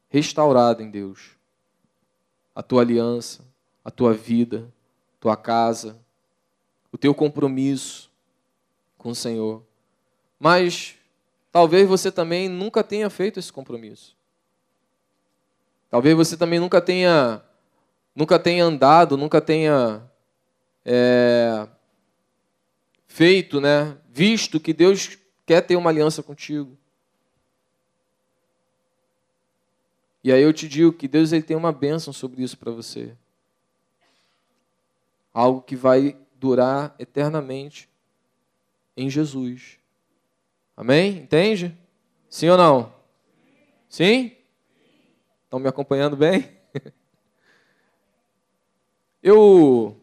restaurada em Deus. A tua aliança, a tua vida, tua casa, o teu compromisso com o Senhor. Mas talvez você também nunca tenha feito esse compromisso. Talvez você também nunca tenha nunca tenha andado, nunca tenha é, feito, né, visto que Deus quer ter uma aliança contigo. E aí eu te digo que Deus ele tem uma bênção sobre isso para você. Algo que vai durar eternamente em Jesus. Amém? Entende? Sim ou não? Sim? Estão me acompanhando bem? <laughs> Eu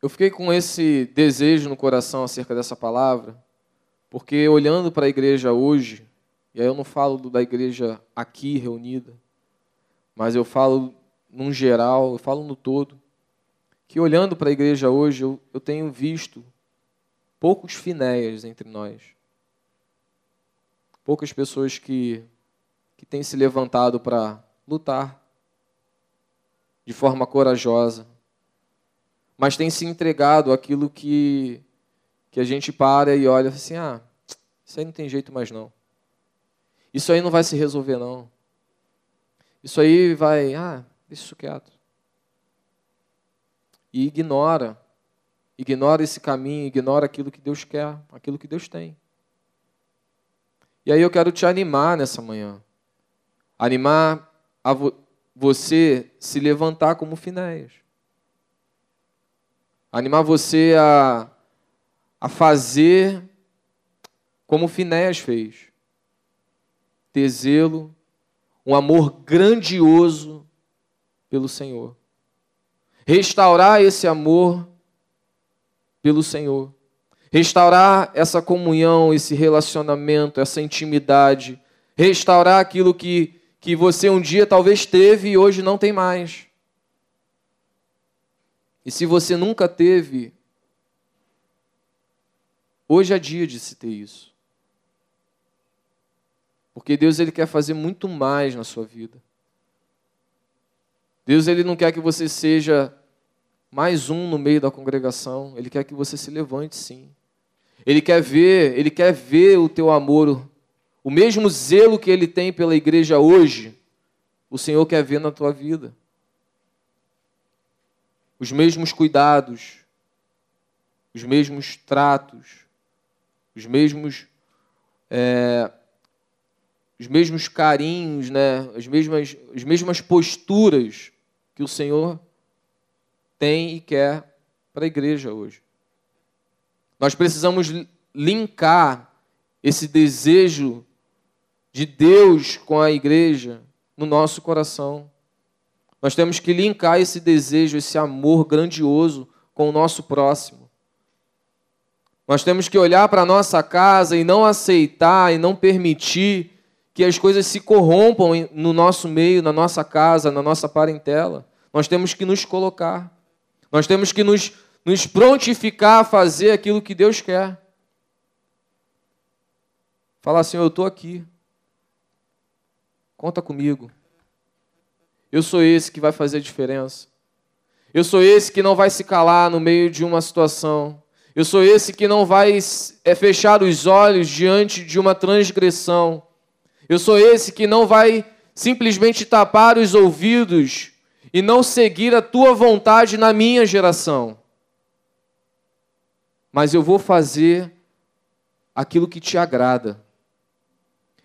eu fiquei com esse desejo no coração acerca dessa palavra, porque olhando para a igreja hoje, e aí eu não falo da igreja aqui reunida, mas eu falo num geral, eu falo no todo, que olhando para a igreja hoje, eu, eu tenho visto poucos finéias entre nós. Poucas pessoas que, que têm se levantado para lutar de forma corajosa, mas têm se entregado àquilo que, que a gente para e olha assim: ah, isso aí não tem jeito mais não. Isso aí não vai se resolver não. Isso aí vai, ah, deixa isso quieto. E ignora, ignora esse caminho, ignora aquilo que Deus quer, aquilo que Deus tem. E aí eu quero te animar nessa manhã, animar a vo você se levantar como Finéias, animar você a, a fazer como Finéias fez, ter zelo, um amor grandioso pelo Senhor restaurar esse amor pelo Senhor, restaurar essa comunhão, esse relacionamento, essa intimidade, restaurar aquilo que, que você um dia talvez teve e hoje não tem mais. E se você nunca teve, hoje é dia de se ter isso. Porque Deus ele quer fazer muito mais na sua vida. Deus ele não quer que você seja mais um no meio da congregação. Ele quer que você se levante, sim. Ele quer ver, ele quer ver o teu amor, o mesmo zelo que ele tem pela igreja hoje. O Senhor quer ver na tua vida. Os mesmos cuidados, os mesmos tratos, os mesmos é, os mesmos carinhos, né? as, mesmas, as mesmas posturas que o Senhor tem e quer para a igreja hoje. Nós precisamos linkar esse desejo de Deus com a igreja no nosso coração. Nós temos que linkar esse desejo, esse amor grandioso com o nosso próximo. Nós temos que olhar para a nossa casa e não aceitar e não permitir que as coisas se corrompam no nosso meio, na nossa casa, na nossa parentela. Nós temos que nos colocar. Nós temos que nos, nos prontificar a fazer aquilo que Deus quer. Falar assim: eu estou aqui. Conta comigo. Eu sou esse que vai fazer a diferença. Eu sou esse que não vai se calar no meio de uma situação. Eu sou esse que não vai é, fechar os olhos diante de uma transgressão. Eu sou esse que não vai simplesmente tapar os ouvidos e não seguir a tua vontade na minha geração. Mas eu vou fazer aquilo que te agrada.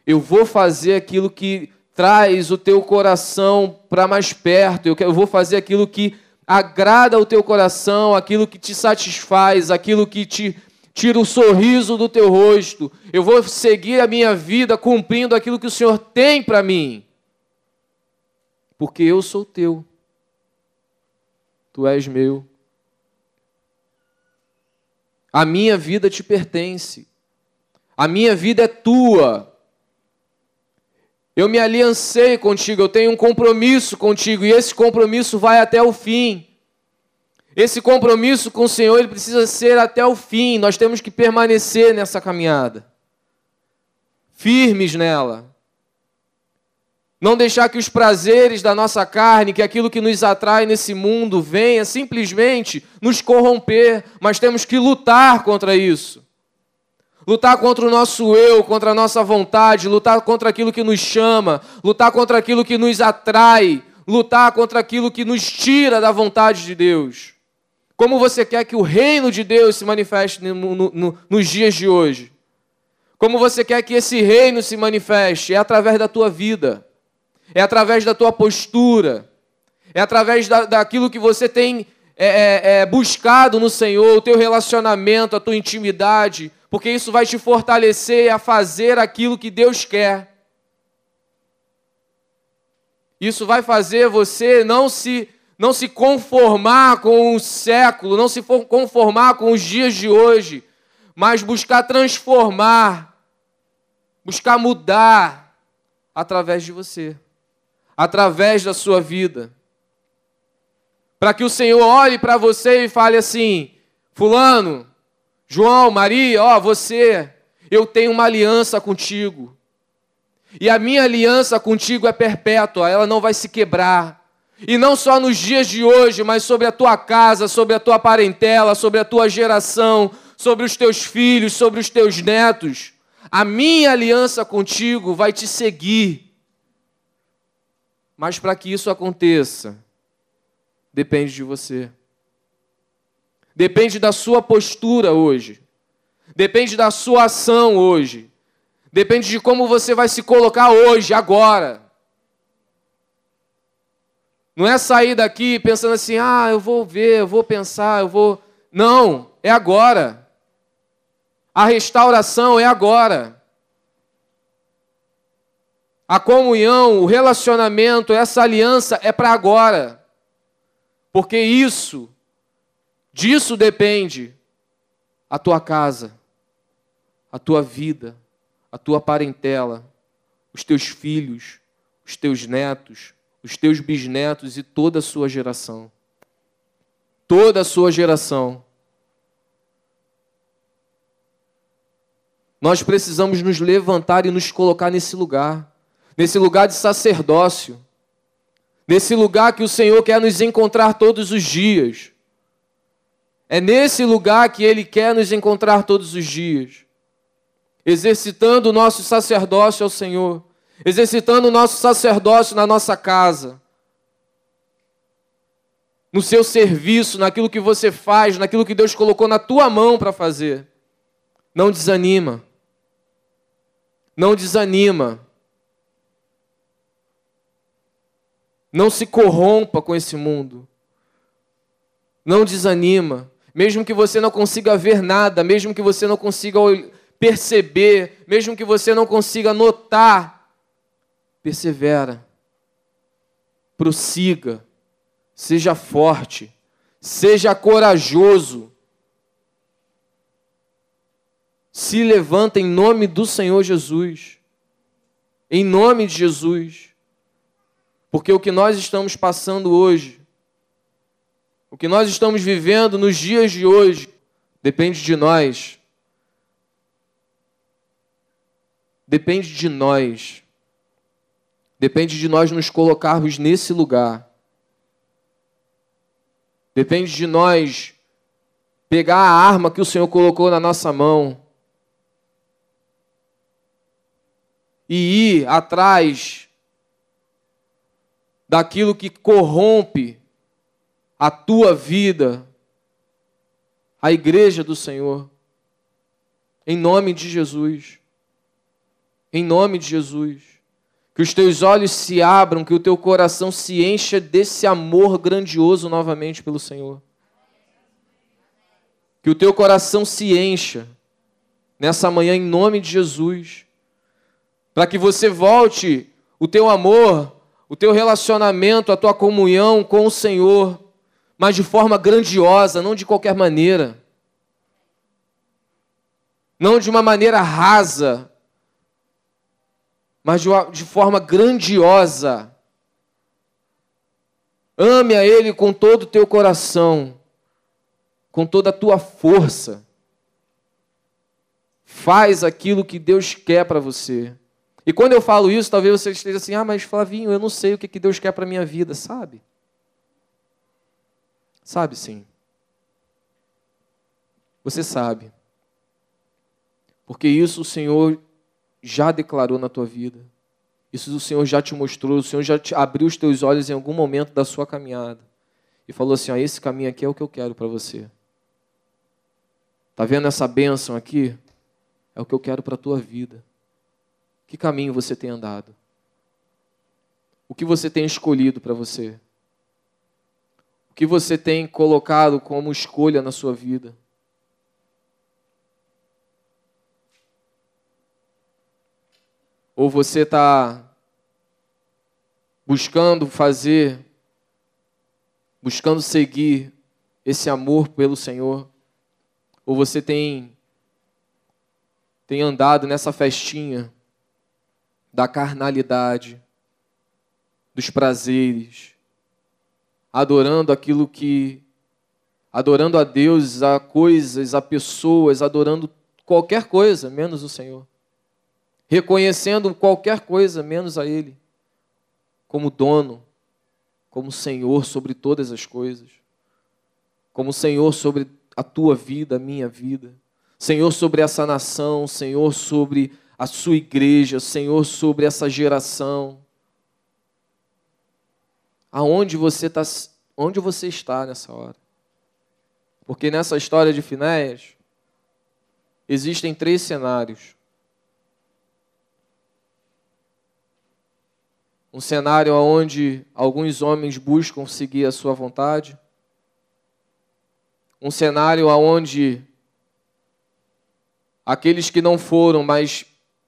Eu vou fazer aquilo que traz o teu coração para mais perto. Eu vou fazer aquilo que agrada o teu coração, aquilo que te satisfaz, aquilo que te, tira o sorriso do teu rosto. Eu vou seguir a minha vida cumprindo aquilo que o Senhor tem para mim. Porque eu sou teu. Tu és meu. A minha vida te pertence. A minha vida é tua. Eu me aliancei contigo, eu tenho um compromisso contigo e esse compromisso vai até o fim. Esse compromisso com o Senhor, ele precisa ser até o fim. Nós temos que permanecer nessa caminhada. Firmes nela. Não deixar que os prazeres da nossa carne, que aquilo que nos atrai nesse mundo, venha simplesmente nos corromper, mas temos que lutar contra isso. Lutar contra o nosso eu, contra a nossa vontade, lutar contra aquilo que nos chama, lutar contra aquilo que nos atrai, lutar contra aquilo que nos tira da vontade de Deus. Como você quer que o reino de Deus se manifeste no, no, no, nos dias de hoje? Como você quer que esse reino se manifeste? É através da tua vida, é através da tua postura, é através da, daquilo que você tem é, é, é, buscado no Senhor, o teu relacionamento, a tua intimidade, porque isso vai te fortalecer a fazer aquilo que Deus quer. Isso vai fazer você não se não se conformar com o século, não se conformar com os dias de hoje, mas buscar transformar, buscar mudar através de você, através da sua vida. Para que o Senhor olhe para você e fale assim: Fulano, João, Maria, ó, você, eu tenho uma aliança contigo. E a minha aliança contigo é perpétua, ela não vai se quebrar. E não só nos dias de hoje, mas sobre a tua casa, sobre a tua parentela, sobre a tua geração, sobre os teus filhos, sobre os teus netos. A minha aliança contigo vai te seguir. Mas para que isso aconteça, depende de você. Depende da sua postura hoje. Depende da sua ação hoje. Depende de como você vai se colocar hoje, agora. Não é sair daqui pensando assim, ah, eu vou ver, eu vou pensar, eu vou. Não, é agora. A restauração é agora. A comunhão, o relacionamento, essa aliança é para agora. Porque isso, disso depende a tua casa, a tua vida, a tua parentela, os teus filhos, os teus netos, os teus bisnetos e toda a sua geração. Toda a sua geração. Nós precisamos nos levantar e nos colocar nesse lugar, nesse lugar de sacerdócio, nesse lugar que o Senhor quer nos encontrar todos os dias. É nesse lugar que Ele quer nos encontrar todos os dias, exercitando o nosso sacerdócio ao Senhor exercitando o nosso sacerdócio na nossa casa, no seu serviço, naquilo que você faz, naquilo que Deus colocou na tua mão para fazer. Não desanima. Não desanima. Não se corrompa com esse mundo. Não desanima. Mesmo que você não consiga ver nada, mesmo que você não consiga perceber, mesmo que você não consiga notar persevera, prossiga, seja forte, seja corajoso. Se levanta em nome do Senhor Jesus. Em nome de Jesus. Porque o que nós estamos passando hoje, o que nós estamos vivendo nos dias de hoje, depende de nós. Depende de nós. Depende de nós nos colocarmos nesse lugar. Depende de nós pegar a arma que o Senhor colocou na nossa mão e ir atrás daquilo que corrompe a tua vida, a igreja do Senhor. Em nome de Jesus. Em nome de Jesus. Que os teus olhos se abram, que o teu coração se encha desse amor grandioso novamente pelo Senhor. Que o teu coração se encha nessa manhã em nome de Jesus. Para que você volte o teu amor, o teu relacionamento, a tua comunhão com o Senhor, mas de forma grandiosa, não de qualquer maneira. Não de uma maneira rasa, mas de, uma, de forma grandiosa. Ame a Ele com todo o teu coração, com toda a tua força. Faz aquilo que Deus quer para você. E quando eu falo isso, talvez você esteja assim: ah, mas Flavinho, eu não sei o que Deus quer para a minha vida, sabe? Sabe sim. Você sabe. Porque isso o Senhor já declarou na tua vida. Isso o Senhor já te mostrou, o Senhor já te abriu os teus olhos em algum momento da sua caminhada. E falou assim: ó, esse caminho aqui é o que eu quero para você. Tá vendo essa bênção aqui? É o que eu quero para a tua vida. Que caminho você tem andado? O que você tem escolhido para você? O que você tem colocado como escolha na sua vida? Ou você está buscando fazer, buscando seguir esse amor pelo Senhor? Ou você tem, tem andado nessa festinha da carnalidade, dos prazeres, adorando aquilo que. adorando a Deus, a coisas, a pessoas, adorando qualquer coisa, menos o Senhor. Reconhecendo qualquer coisa, menos a Ele, como dono, como Senhor sobre todas as coisas, como Senhor sobre a tua vida, a minha vida, Senhor sobre essa nação, Senhor sobre a sua igreja, Senhor, sobre essa geração. Aonde você está, onde você está nessa hora? Porque nessa história de Finéias existem três cenários. Um cenário onde alguns homens buscam seguir a sua vontade. Um cenário onde aqueles que não foram, mas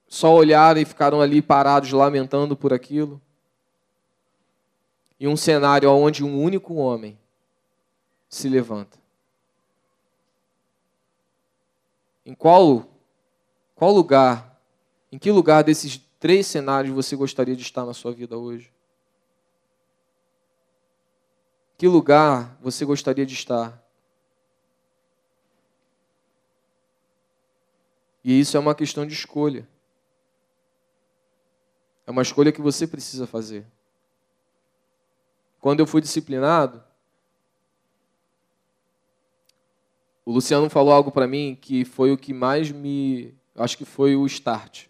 só olharam e ficaram ali parados lamentando por aquilo. E um cenário onde um único homem se levanta. Em qual, qual lugar, em que lugar desses três cenários você gostaria de estar na sua vida hoje? Que lugar você gostaria de estar? E isso é uma questão de escolha. É uma escolha que você precisa fazer. Quando eu fui disciplinado, o Luciano falou algo para mim que foi o que mais me. Acho que foi o start.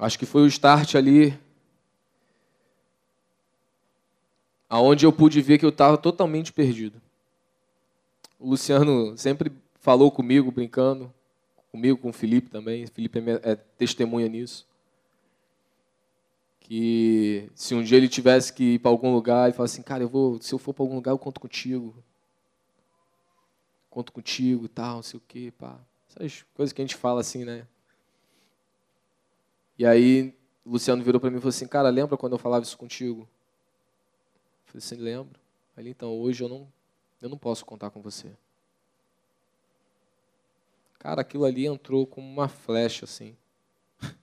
Acho que foi o start ali, aonde eu pude ver que eu estava totalmente perdido. O Luciano sempre falou comigo, brincando, comigo, com o Felipe também. O Felipe é, é testemunha nisso. Que se um dia ele tivesse que ir para algum lugar e falar assim, cara, eu vou, se eu for para algum lugar, eu conto contigo. Conto contigo tal, não sei o quê, pá. Essas coisas que a gente fala assim, né? E aí, o Luciano virou para mim e falou assim, cara, lembra quando eu falava isso contigo? Eu falei assim, lembro. Aí, então, hoje eu não eu não posso contar com você. Cara, aquilo ali entrou como uma flecha assim. <laughs>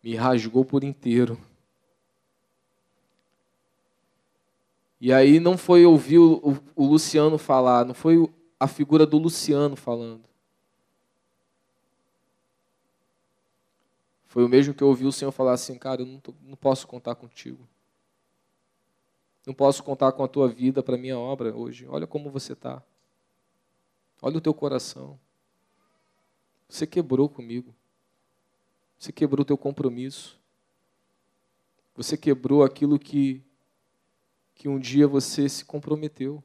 Me rasgou por inteiro. E aí não foi ouvir o, o, o, Luciano falar, não foi a figura do Luciano falando. Foi o mesmo que eu ouvi o Senhor falar assim, cara, eu não, tô, não posso contar contigo. Não posso contar com a tua vida para a minha obra hoje. Olha como você está. Olha o teu coração. Você quebrou comigo. Você quebrou o teu compromisso. Você quebrou aquilo que, que um dia você se comprometeu.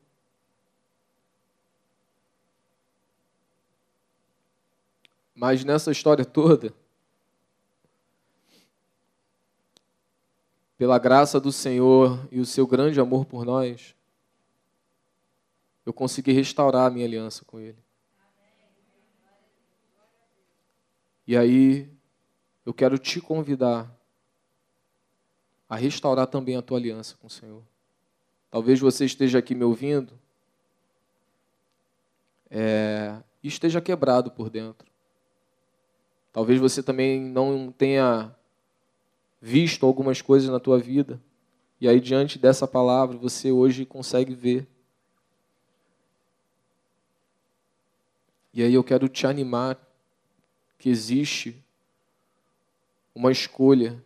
Mas nessa história toda, pela graça do Senhor e o seu grande amor por nós, eu consegui restaurar a minha aliança com Ele. E aí, eu quero te convidar a restaurar também a tua aliança com o Senhor. Talvez você esteja aqui me ouvindo é, e esteja quebrado por dentro. Talvez você também não tenha visto algumas coisas na tua vida. E aí, diante dessa palavra, você hoje consegue ver. E aí eu quero te animar que existe uma escolha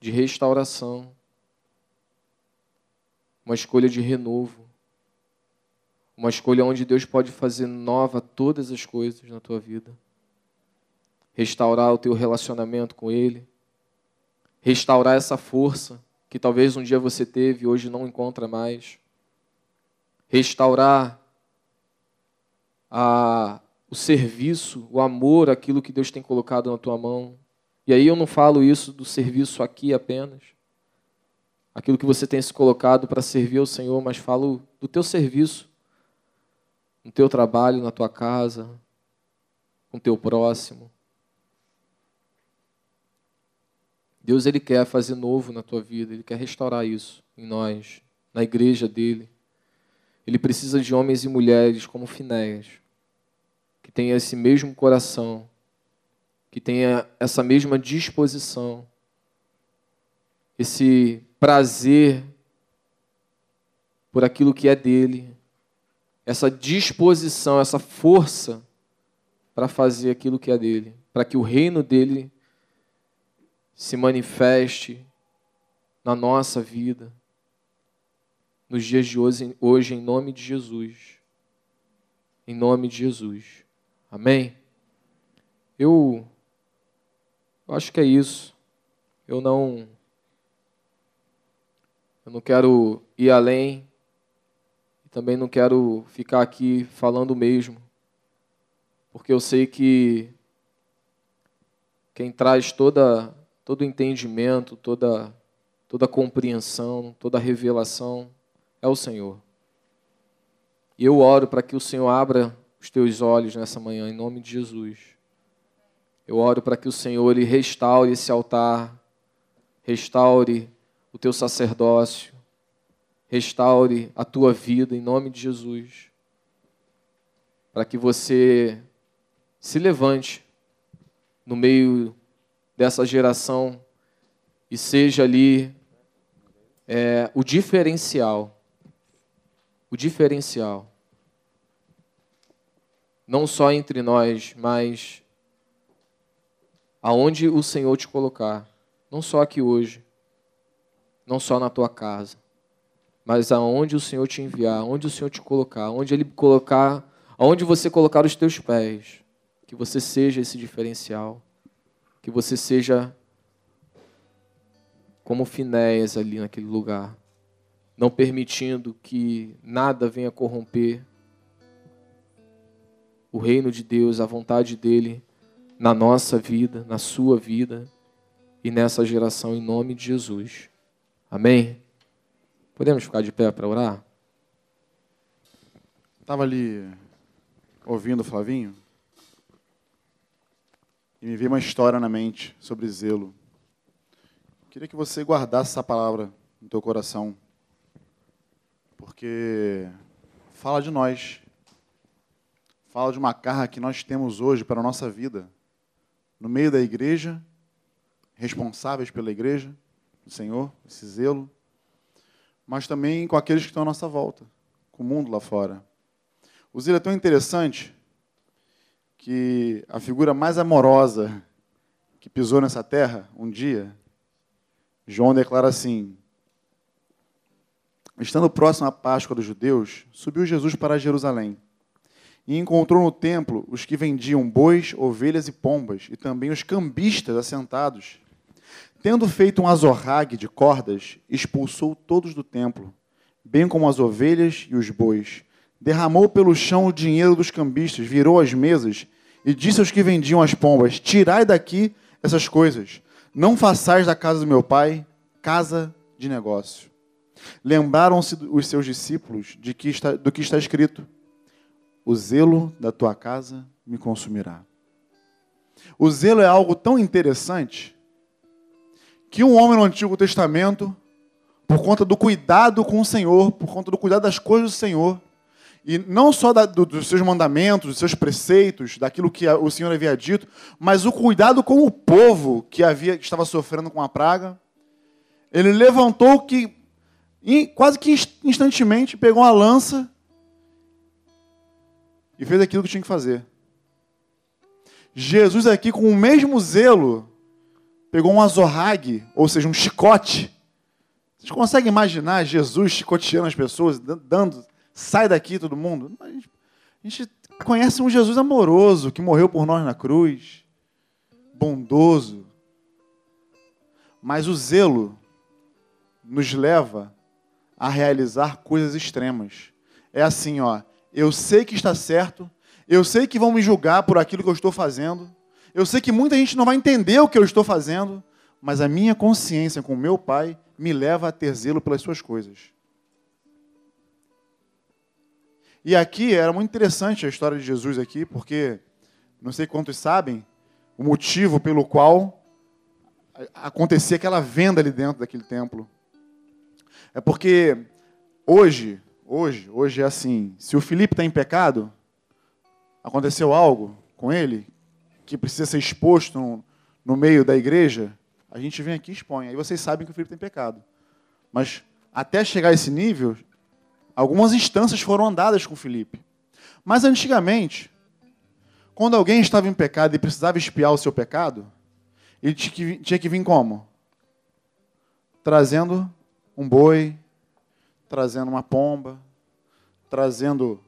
de restauração, uma escolha de renovo, uma escolha onde Deus pode fazer nova todas as coisas na tua vida, restaurar o teu relacionamento com Ele, restaurar essa força que talvez um dia você teve e hoje não encontra mais, restaurar a, o serviço, o amor, aquilo que Deus tem colocado na tua mão, e aí eu não falo isso do serviço aqui apenas, aquilo que você tem se colocado para servir ao Senhor, mas falo do teu serviço, no teu trabalho, na tua casa, com o teu próximo. Deus ele quer fazer novo na tua vida, ele quer restaurar isso em nós, na igreja dele. Ele precisa de homens e mulheres como Finéias, que tenham esse mesmo coração que tenha essa mesma disposição, esse prazer por aquilo que é dele, essa disposição, essa força para fazer aquilo que é dele, para que o reino dele se manifeste na nossa vida, nos dias de hoje, hoje em nome de Jesus. Em nome de Jesus. Amém? Eu eu acho que é isso. Eu não eu não quero ir além também não quero ficar aqui falando mesmo. Porque eu sei que quem traz toda todo entendimento, toda toda compreensão, toda revelação é o Senhor. E eu oro para que o Senhor abra os teus olhos nessa manhã em nome de Jesus eu oro para que o Senhor ele restaure esse altar, restaure o teu sacerdócio, restaure a tua vida em nome de Jesus. Para que você se levante no meio dessa geração e seja ali é, o diferencial. O diferencial. Não só entre nós, mas aonde o Senhor te colocar, não só aqui hoje, não só na tua casa, mas aonde o Senhor te enviar, aonde o Senhor te colocar, aonde Ele colocar, aonde você colocar os teus pés, que você seja esse diferencial, que você seja como Finéias ali naquele lugar, não permitindo que nada venha corromper o reino de Deus, a vontade dele na nossa vida, na sua vida e nessa geração, em nome de Jesus. Amém? Podemos ficar de pé para orar? Estava ali ouvindo o Flavinho e me veio uma história na mente sobre zelo. Queria que você guardasse essa palavra no teu coração, porque fala de nós, fala de uma carga que nós temos hoje para a nossa vida no meio da igreja, responsáveis pela igreja, do Senhor, esse zelo, mas também com aqueles que estão à nossa volta, com o mundo lá fora. O zelo é tão interessante que a figura mais amorosa que pisou nessa terra um dia, João declara assim: Estando próximo à Páscoa dos judeus, subiu Jesus para Jerusalém e encontrou no templo os que vendiam bois, ovelhas e pombas, e também os cambistas assentados. Tendo feito um azorrague de cordas, expulsou todos do templo, bem como as ovelhas e os bois. Derramou pelo chão o dinheiro dos cambistas, virou as mesas e disse aos que vendiam as pombas: Tirai daqui essas coisas. Não façais da casa do meu pai casa de negócio. Lembraram-se os seus discípulos de que está, do que está escrito: O zelo da tua casa me consumirá. O zelo é algo tão interessante que um homem no Antigo Testamento, por conta do cuidado com o Senhor, por conta do cuidado das coisas do Senhor, e não só da, do, dos seus mandamentos, dos seus preceitos, daquilo que o Senhor havia dito, mas o cuidado com o povo que havia que estava sofrendo com a praga. Ele levantou que quase que instantemente pegou uma lança e fez aquilo que tinha que fazer. Jesus aqui com o mesmo zelo pegou um azorrague, ou seja, um chicote. Vocês conseguem imaginar Jesus chicoteando as pessoas, dando sai daqui todo mundo. A gente, a gente conhece um Jesus amoroso que morreu por nós na cruz, bondoso. Mas o zelo nos leva a realizar coisas extremas. É assim, ó, eu sei que está certo, eu sei que vão me julgar por aquilo que eu estou fazendo, eu sei que muita gente não vai entender o que eu estou fazendo, mas a minha consciência com o meu pai me leva a ter zelo pelas suas coisas. E aqui era muito interessante a história de Jesus aqui, porque não sei quantos sabem o motivo pelo qual acontecia aquela venda ali dentro daquele templo. É porque hoje, hoje, hoje é assim, se o Felipe está em pecado, aconteceu algo com ele que precisa ser exposto no, no meio da igreja, a gente vem aqui e expõe. Aí vocês sabem que o Felipe tem pecado. Mas até chegar a esse nível, Algumas instâncias foram andadas com Filipe. Mas antigamente, quando alguém estava em pecado e precisava espiar o seu pecado, ele tinha que vir como? Trazendo um boi, trazendo uma pomba, trazendo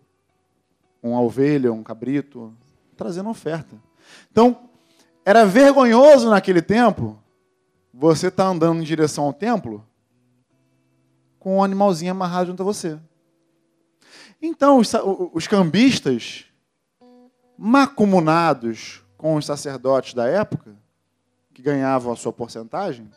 uma ovelha, um cabrito, trazendo oferta. Então, era vergonhoso naquele tempo você estar tá andando em direção ao templo com um animalzinho amarrado junto a você. Então, os, os cambistas, macumunados com os sacerdotes da época, que ganhavam a sua porcentagem,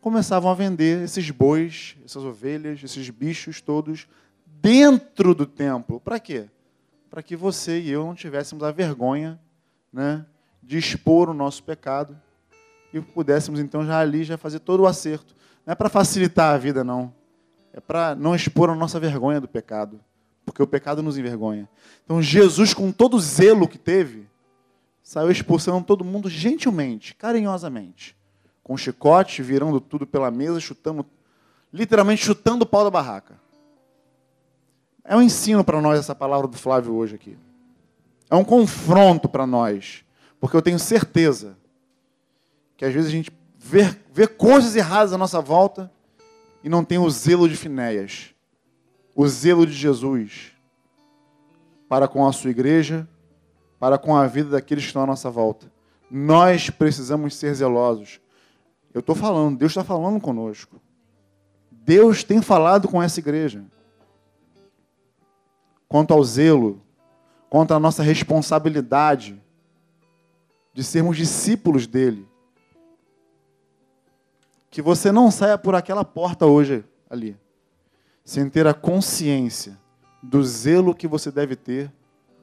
começavam a vender esses bois, essas ovelhas, esses bichos todos dentro do templo. Para quê? Para que você e eu não tivéssemos a vergonha né, de expor o nosso pecado e pudéssemos então já ali já fazer todo o acerto. Não é para facilitar a vida, não é para não expor a nossa vergonha do pecado, porque o pecado nos envergonha. Então Jesus, com todo o zelo que teve, saiu expulsando todo mundo gentilmente, carinhosamente, com chicote, virando tudo pela mesa, chutando, literalmente chutando o pau da barraca. É um ensino para nós essa palavra do Flávio hoje aqui. É um confronto para nós, porque eu tenho certeza que às vezes a gente vê, vê coisas erradas à nossa volta e não tem o zelo de Finéias, o zelo de Jesus para com a sua igreja, para com a vida daqueles que estão à nossa volta. Nós precisamos ser zelosos. Eu estou falando, Deus está falando conosco. Deus tem falado com essa igreja. Quanto ao zelo, quanto à nossa responsabilidade de sermos discípulos dele que você não saia por aquela porta hoje ali, sem ter a consciência do zelo que você deve ter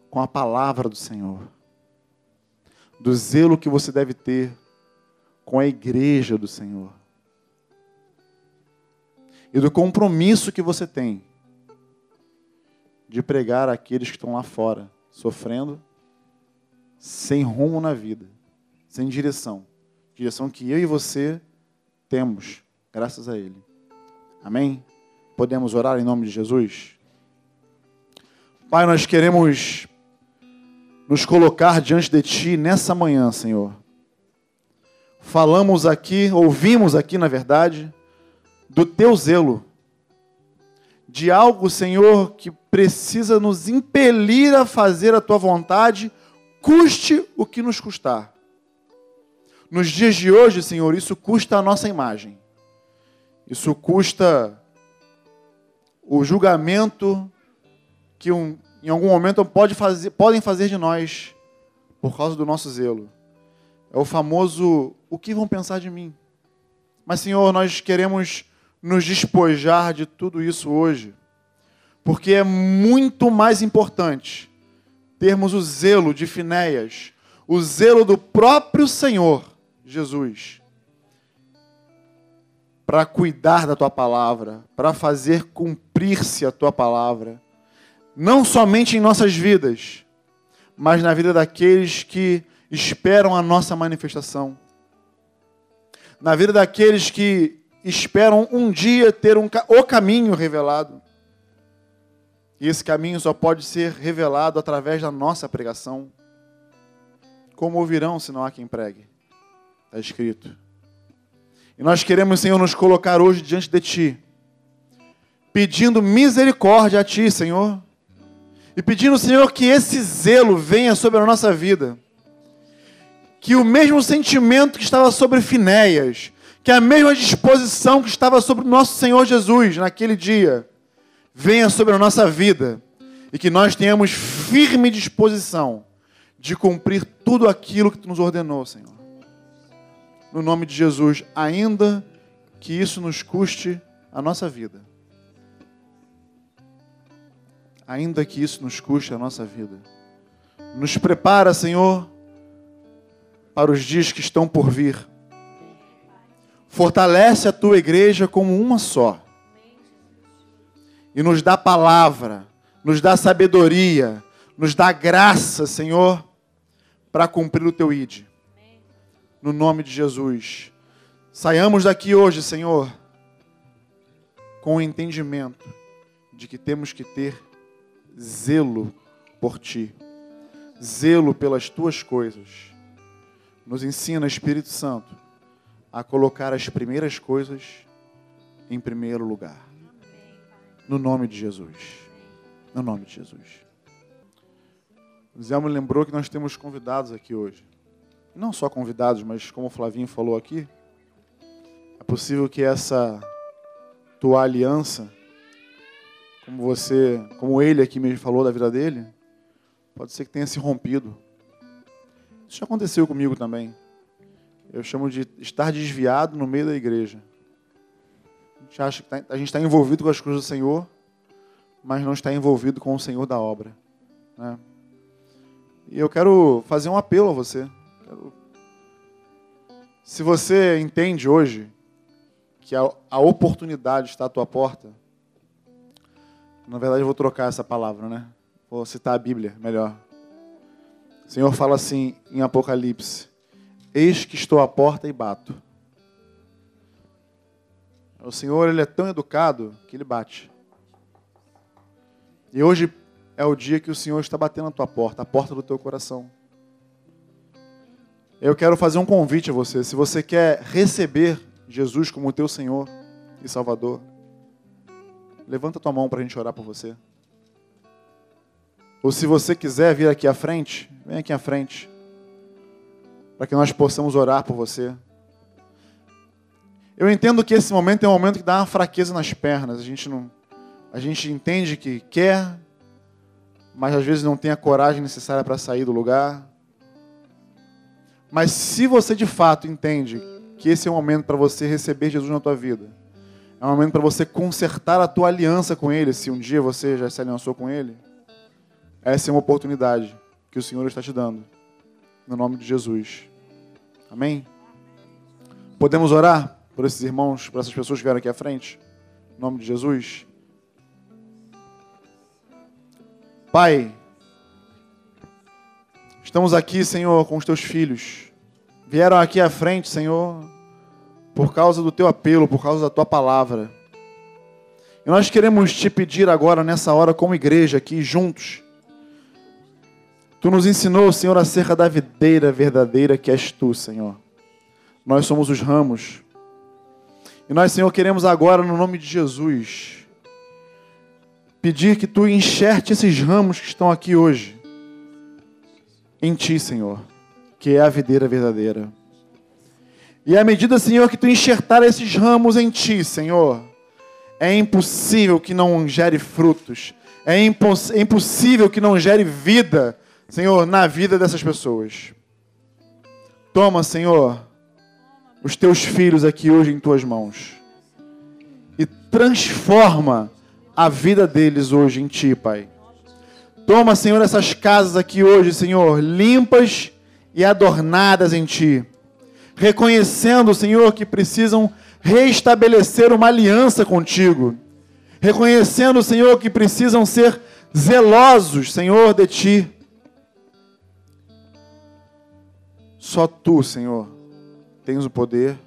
com a palavra do Senhor, do zelo que você deve ter com a igreja do Senhor, e do compromisso que você tem de pregar àqueles que estão lá fora, sofrendo, sem rumo na vida, sem direção. Direção que eu e você temos, graças a Ele. Amém? Podemos orar em nome de Jesus? Pai, nós queremos nos colocar diante de Ti nessa manhã, Senhor. Falamos aqui, ouvimos aqui, na verdade, do Teu zelo, de algo, Senhor, que precisa nos impelir a fazer a Tua vontade, custe o que nos custar. Nos dias de hoje, Senhor, isso custa a nossa imagem. Isso custa o julgamento que um, em algum momento pode fazer, podem fazer de nós por causa do nosso zelo. É o famoso o que vão pensar de mim? Mas, Senhor, nós queremos nos despojar de tudo isso hoje, porque é muito mais importante termos o zelo de Finéias, o zelo do próprio Senhor Jesus, para cuidar da tua palavra, para fazer cumprir-se a tua palavra, não somente em nossas vidas, mas na vida daqueles que esperam a nossa manifestação. Na vida daqueles que esperam um dia ter um, o caminho revelado. E esse caminho só pode ser revelado através da nossa pregação. Como ouvirão se não há quem pregue? Está escrito. E nós queremos, Senhor, nos colocar hoje diante de Ti, pedindo misericórdia a Ti, Senhor, e pedindo, Senhor, que esse zelo venha sobre a nossa vida que o mesmo sentimento que estava sobre Finéias, que a mesma disposição que estava sobre o nosso Senhor Jesus naquele dia, venha sobre a nossa vida e que nós tenhamos firme disposição de cumprir tudo aquilo que tu nos ordenou, Senhor. No nome de Jesus, ainda que isso nos custe a nossa vida. Ainda que isso nos custe a nossa vida. Nos prepara, Senhor, para os dias que estão por vir. Fortalece a tua igreja como uma só. E nos dá palavra, nos dá sabedoria, nos dá graça, Senhor, para cumprir o teu id. No nome de Jesus. Saiamos daqui hoje, Senhor, com o entendimento de que temos que ter zelo por ti, zelo pelas tuas coisas nos ensina, Espírito Santo, a colocar as primeiras coisas em primeiro lugar. No nome de Jesus. No nome de Jesus. O Zé me lembrou que nós temos convidados aqui hoje. Não só convidados, mas como o Flavinho falou aqui, é possível que essa tua aliança, como você, como ele aqui me falou da vida dele, pode ser que tenha se rompido. Isso já aconteceu comigo também. Eu chamo de estar desviado no meio da igreja. A gente acha que tá, a gente está envolvido com as coisas do Senhor, mas não está envolvido com o Senhor da obra. Né? E eu quero fazer um apelo a você. Se você entende hoje que a, a oportunidade está à tua porta, na verdade eu vou trocar essa palavra, né? Vou citar a Bíblia melhor. O Senhor fala assim em Apocalipse: Eis que estou à porta e bato. O Senhor ele é tão educado que ele bate. E hoje é o dia que o Senhor está batendo na tua porta, a porta do teu coração. Eu quero fazer um convite a você. Se você quer receber Jesus como teu Senhor e Salvador, levanta tua mão para a gente orar por você. Ou se você quiser vir aqui à frente, vem aqui à frente. Para que nós possamos orar por você. Eu entendo que esse momento é um momento que dá uma fraqueza nas pernas. A gente não a gente entende que quer, mas às vezes não tem a coragem necessária para sair do lugar. Mas se você de fato entende que esse é o momento para você receber Jesus na tua vida, é um momento para você consertar a tua aliança com Ele, se um dia você já se aliançou com Ele, essa é uma oportunidade que o Senhor está te dando. No nome de Jesus. Amém? Podemos orar por esses irmãos, por essas pessoas que vieram aqui à frente? Em nome de Jesus. Pai, estamos aqui, Senhor, com os teus filhos. Vieram aqui à frente, Senhor, por causa do teu apelo, por causa da tua palavra. E nós queremos te pedir agora, nessa hora, como igreja, aqui juntos, Tu nos ensinou, Senhor, acerca da videira verdadeira que és tu, Senhor. Nós somos os ramos. E nós, Senhor, queremos agora, no nome de Jesus, pedir que tu enxerte esses ramos que estão aqui hoje em ti, Senhor, que é a videira verdadeira. E à medida, Senhor, que tu enxertar esses ramos em ti, Senhor, é impossível que não gere frutos, é, imposs é impossível que não gere vida Senhor, na vida dessas pessoas. Toma, Senhor, os teus filhos aqui hoje em tuas mãos e transforma a vida deles hoje em ti, Pai. Toma, Senhor, essas casas aqui hoje, Senhor, limpas e adornadas em ti, reconhecendo, Senhor, que precisam restabelecer uma aliança contigo, reconhecendo, Senhor, que precisam ser zelosos, Senhor, de ti. Só tu, Senhor, tens o poder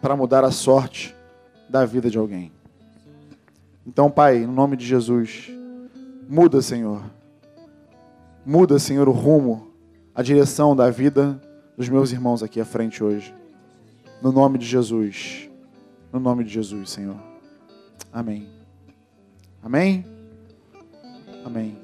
para mudar a sorte da vida de alguém. Então, Pai, no nome de Jesus, muda, Senhor. Muda, Senhor, o rumo, a direção da vida dos meus irmãos aqui à frente hoje. No nome de Jesus. No nome de Jesus, Senhor. Amém. Amém. Amém.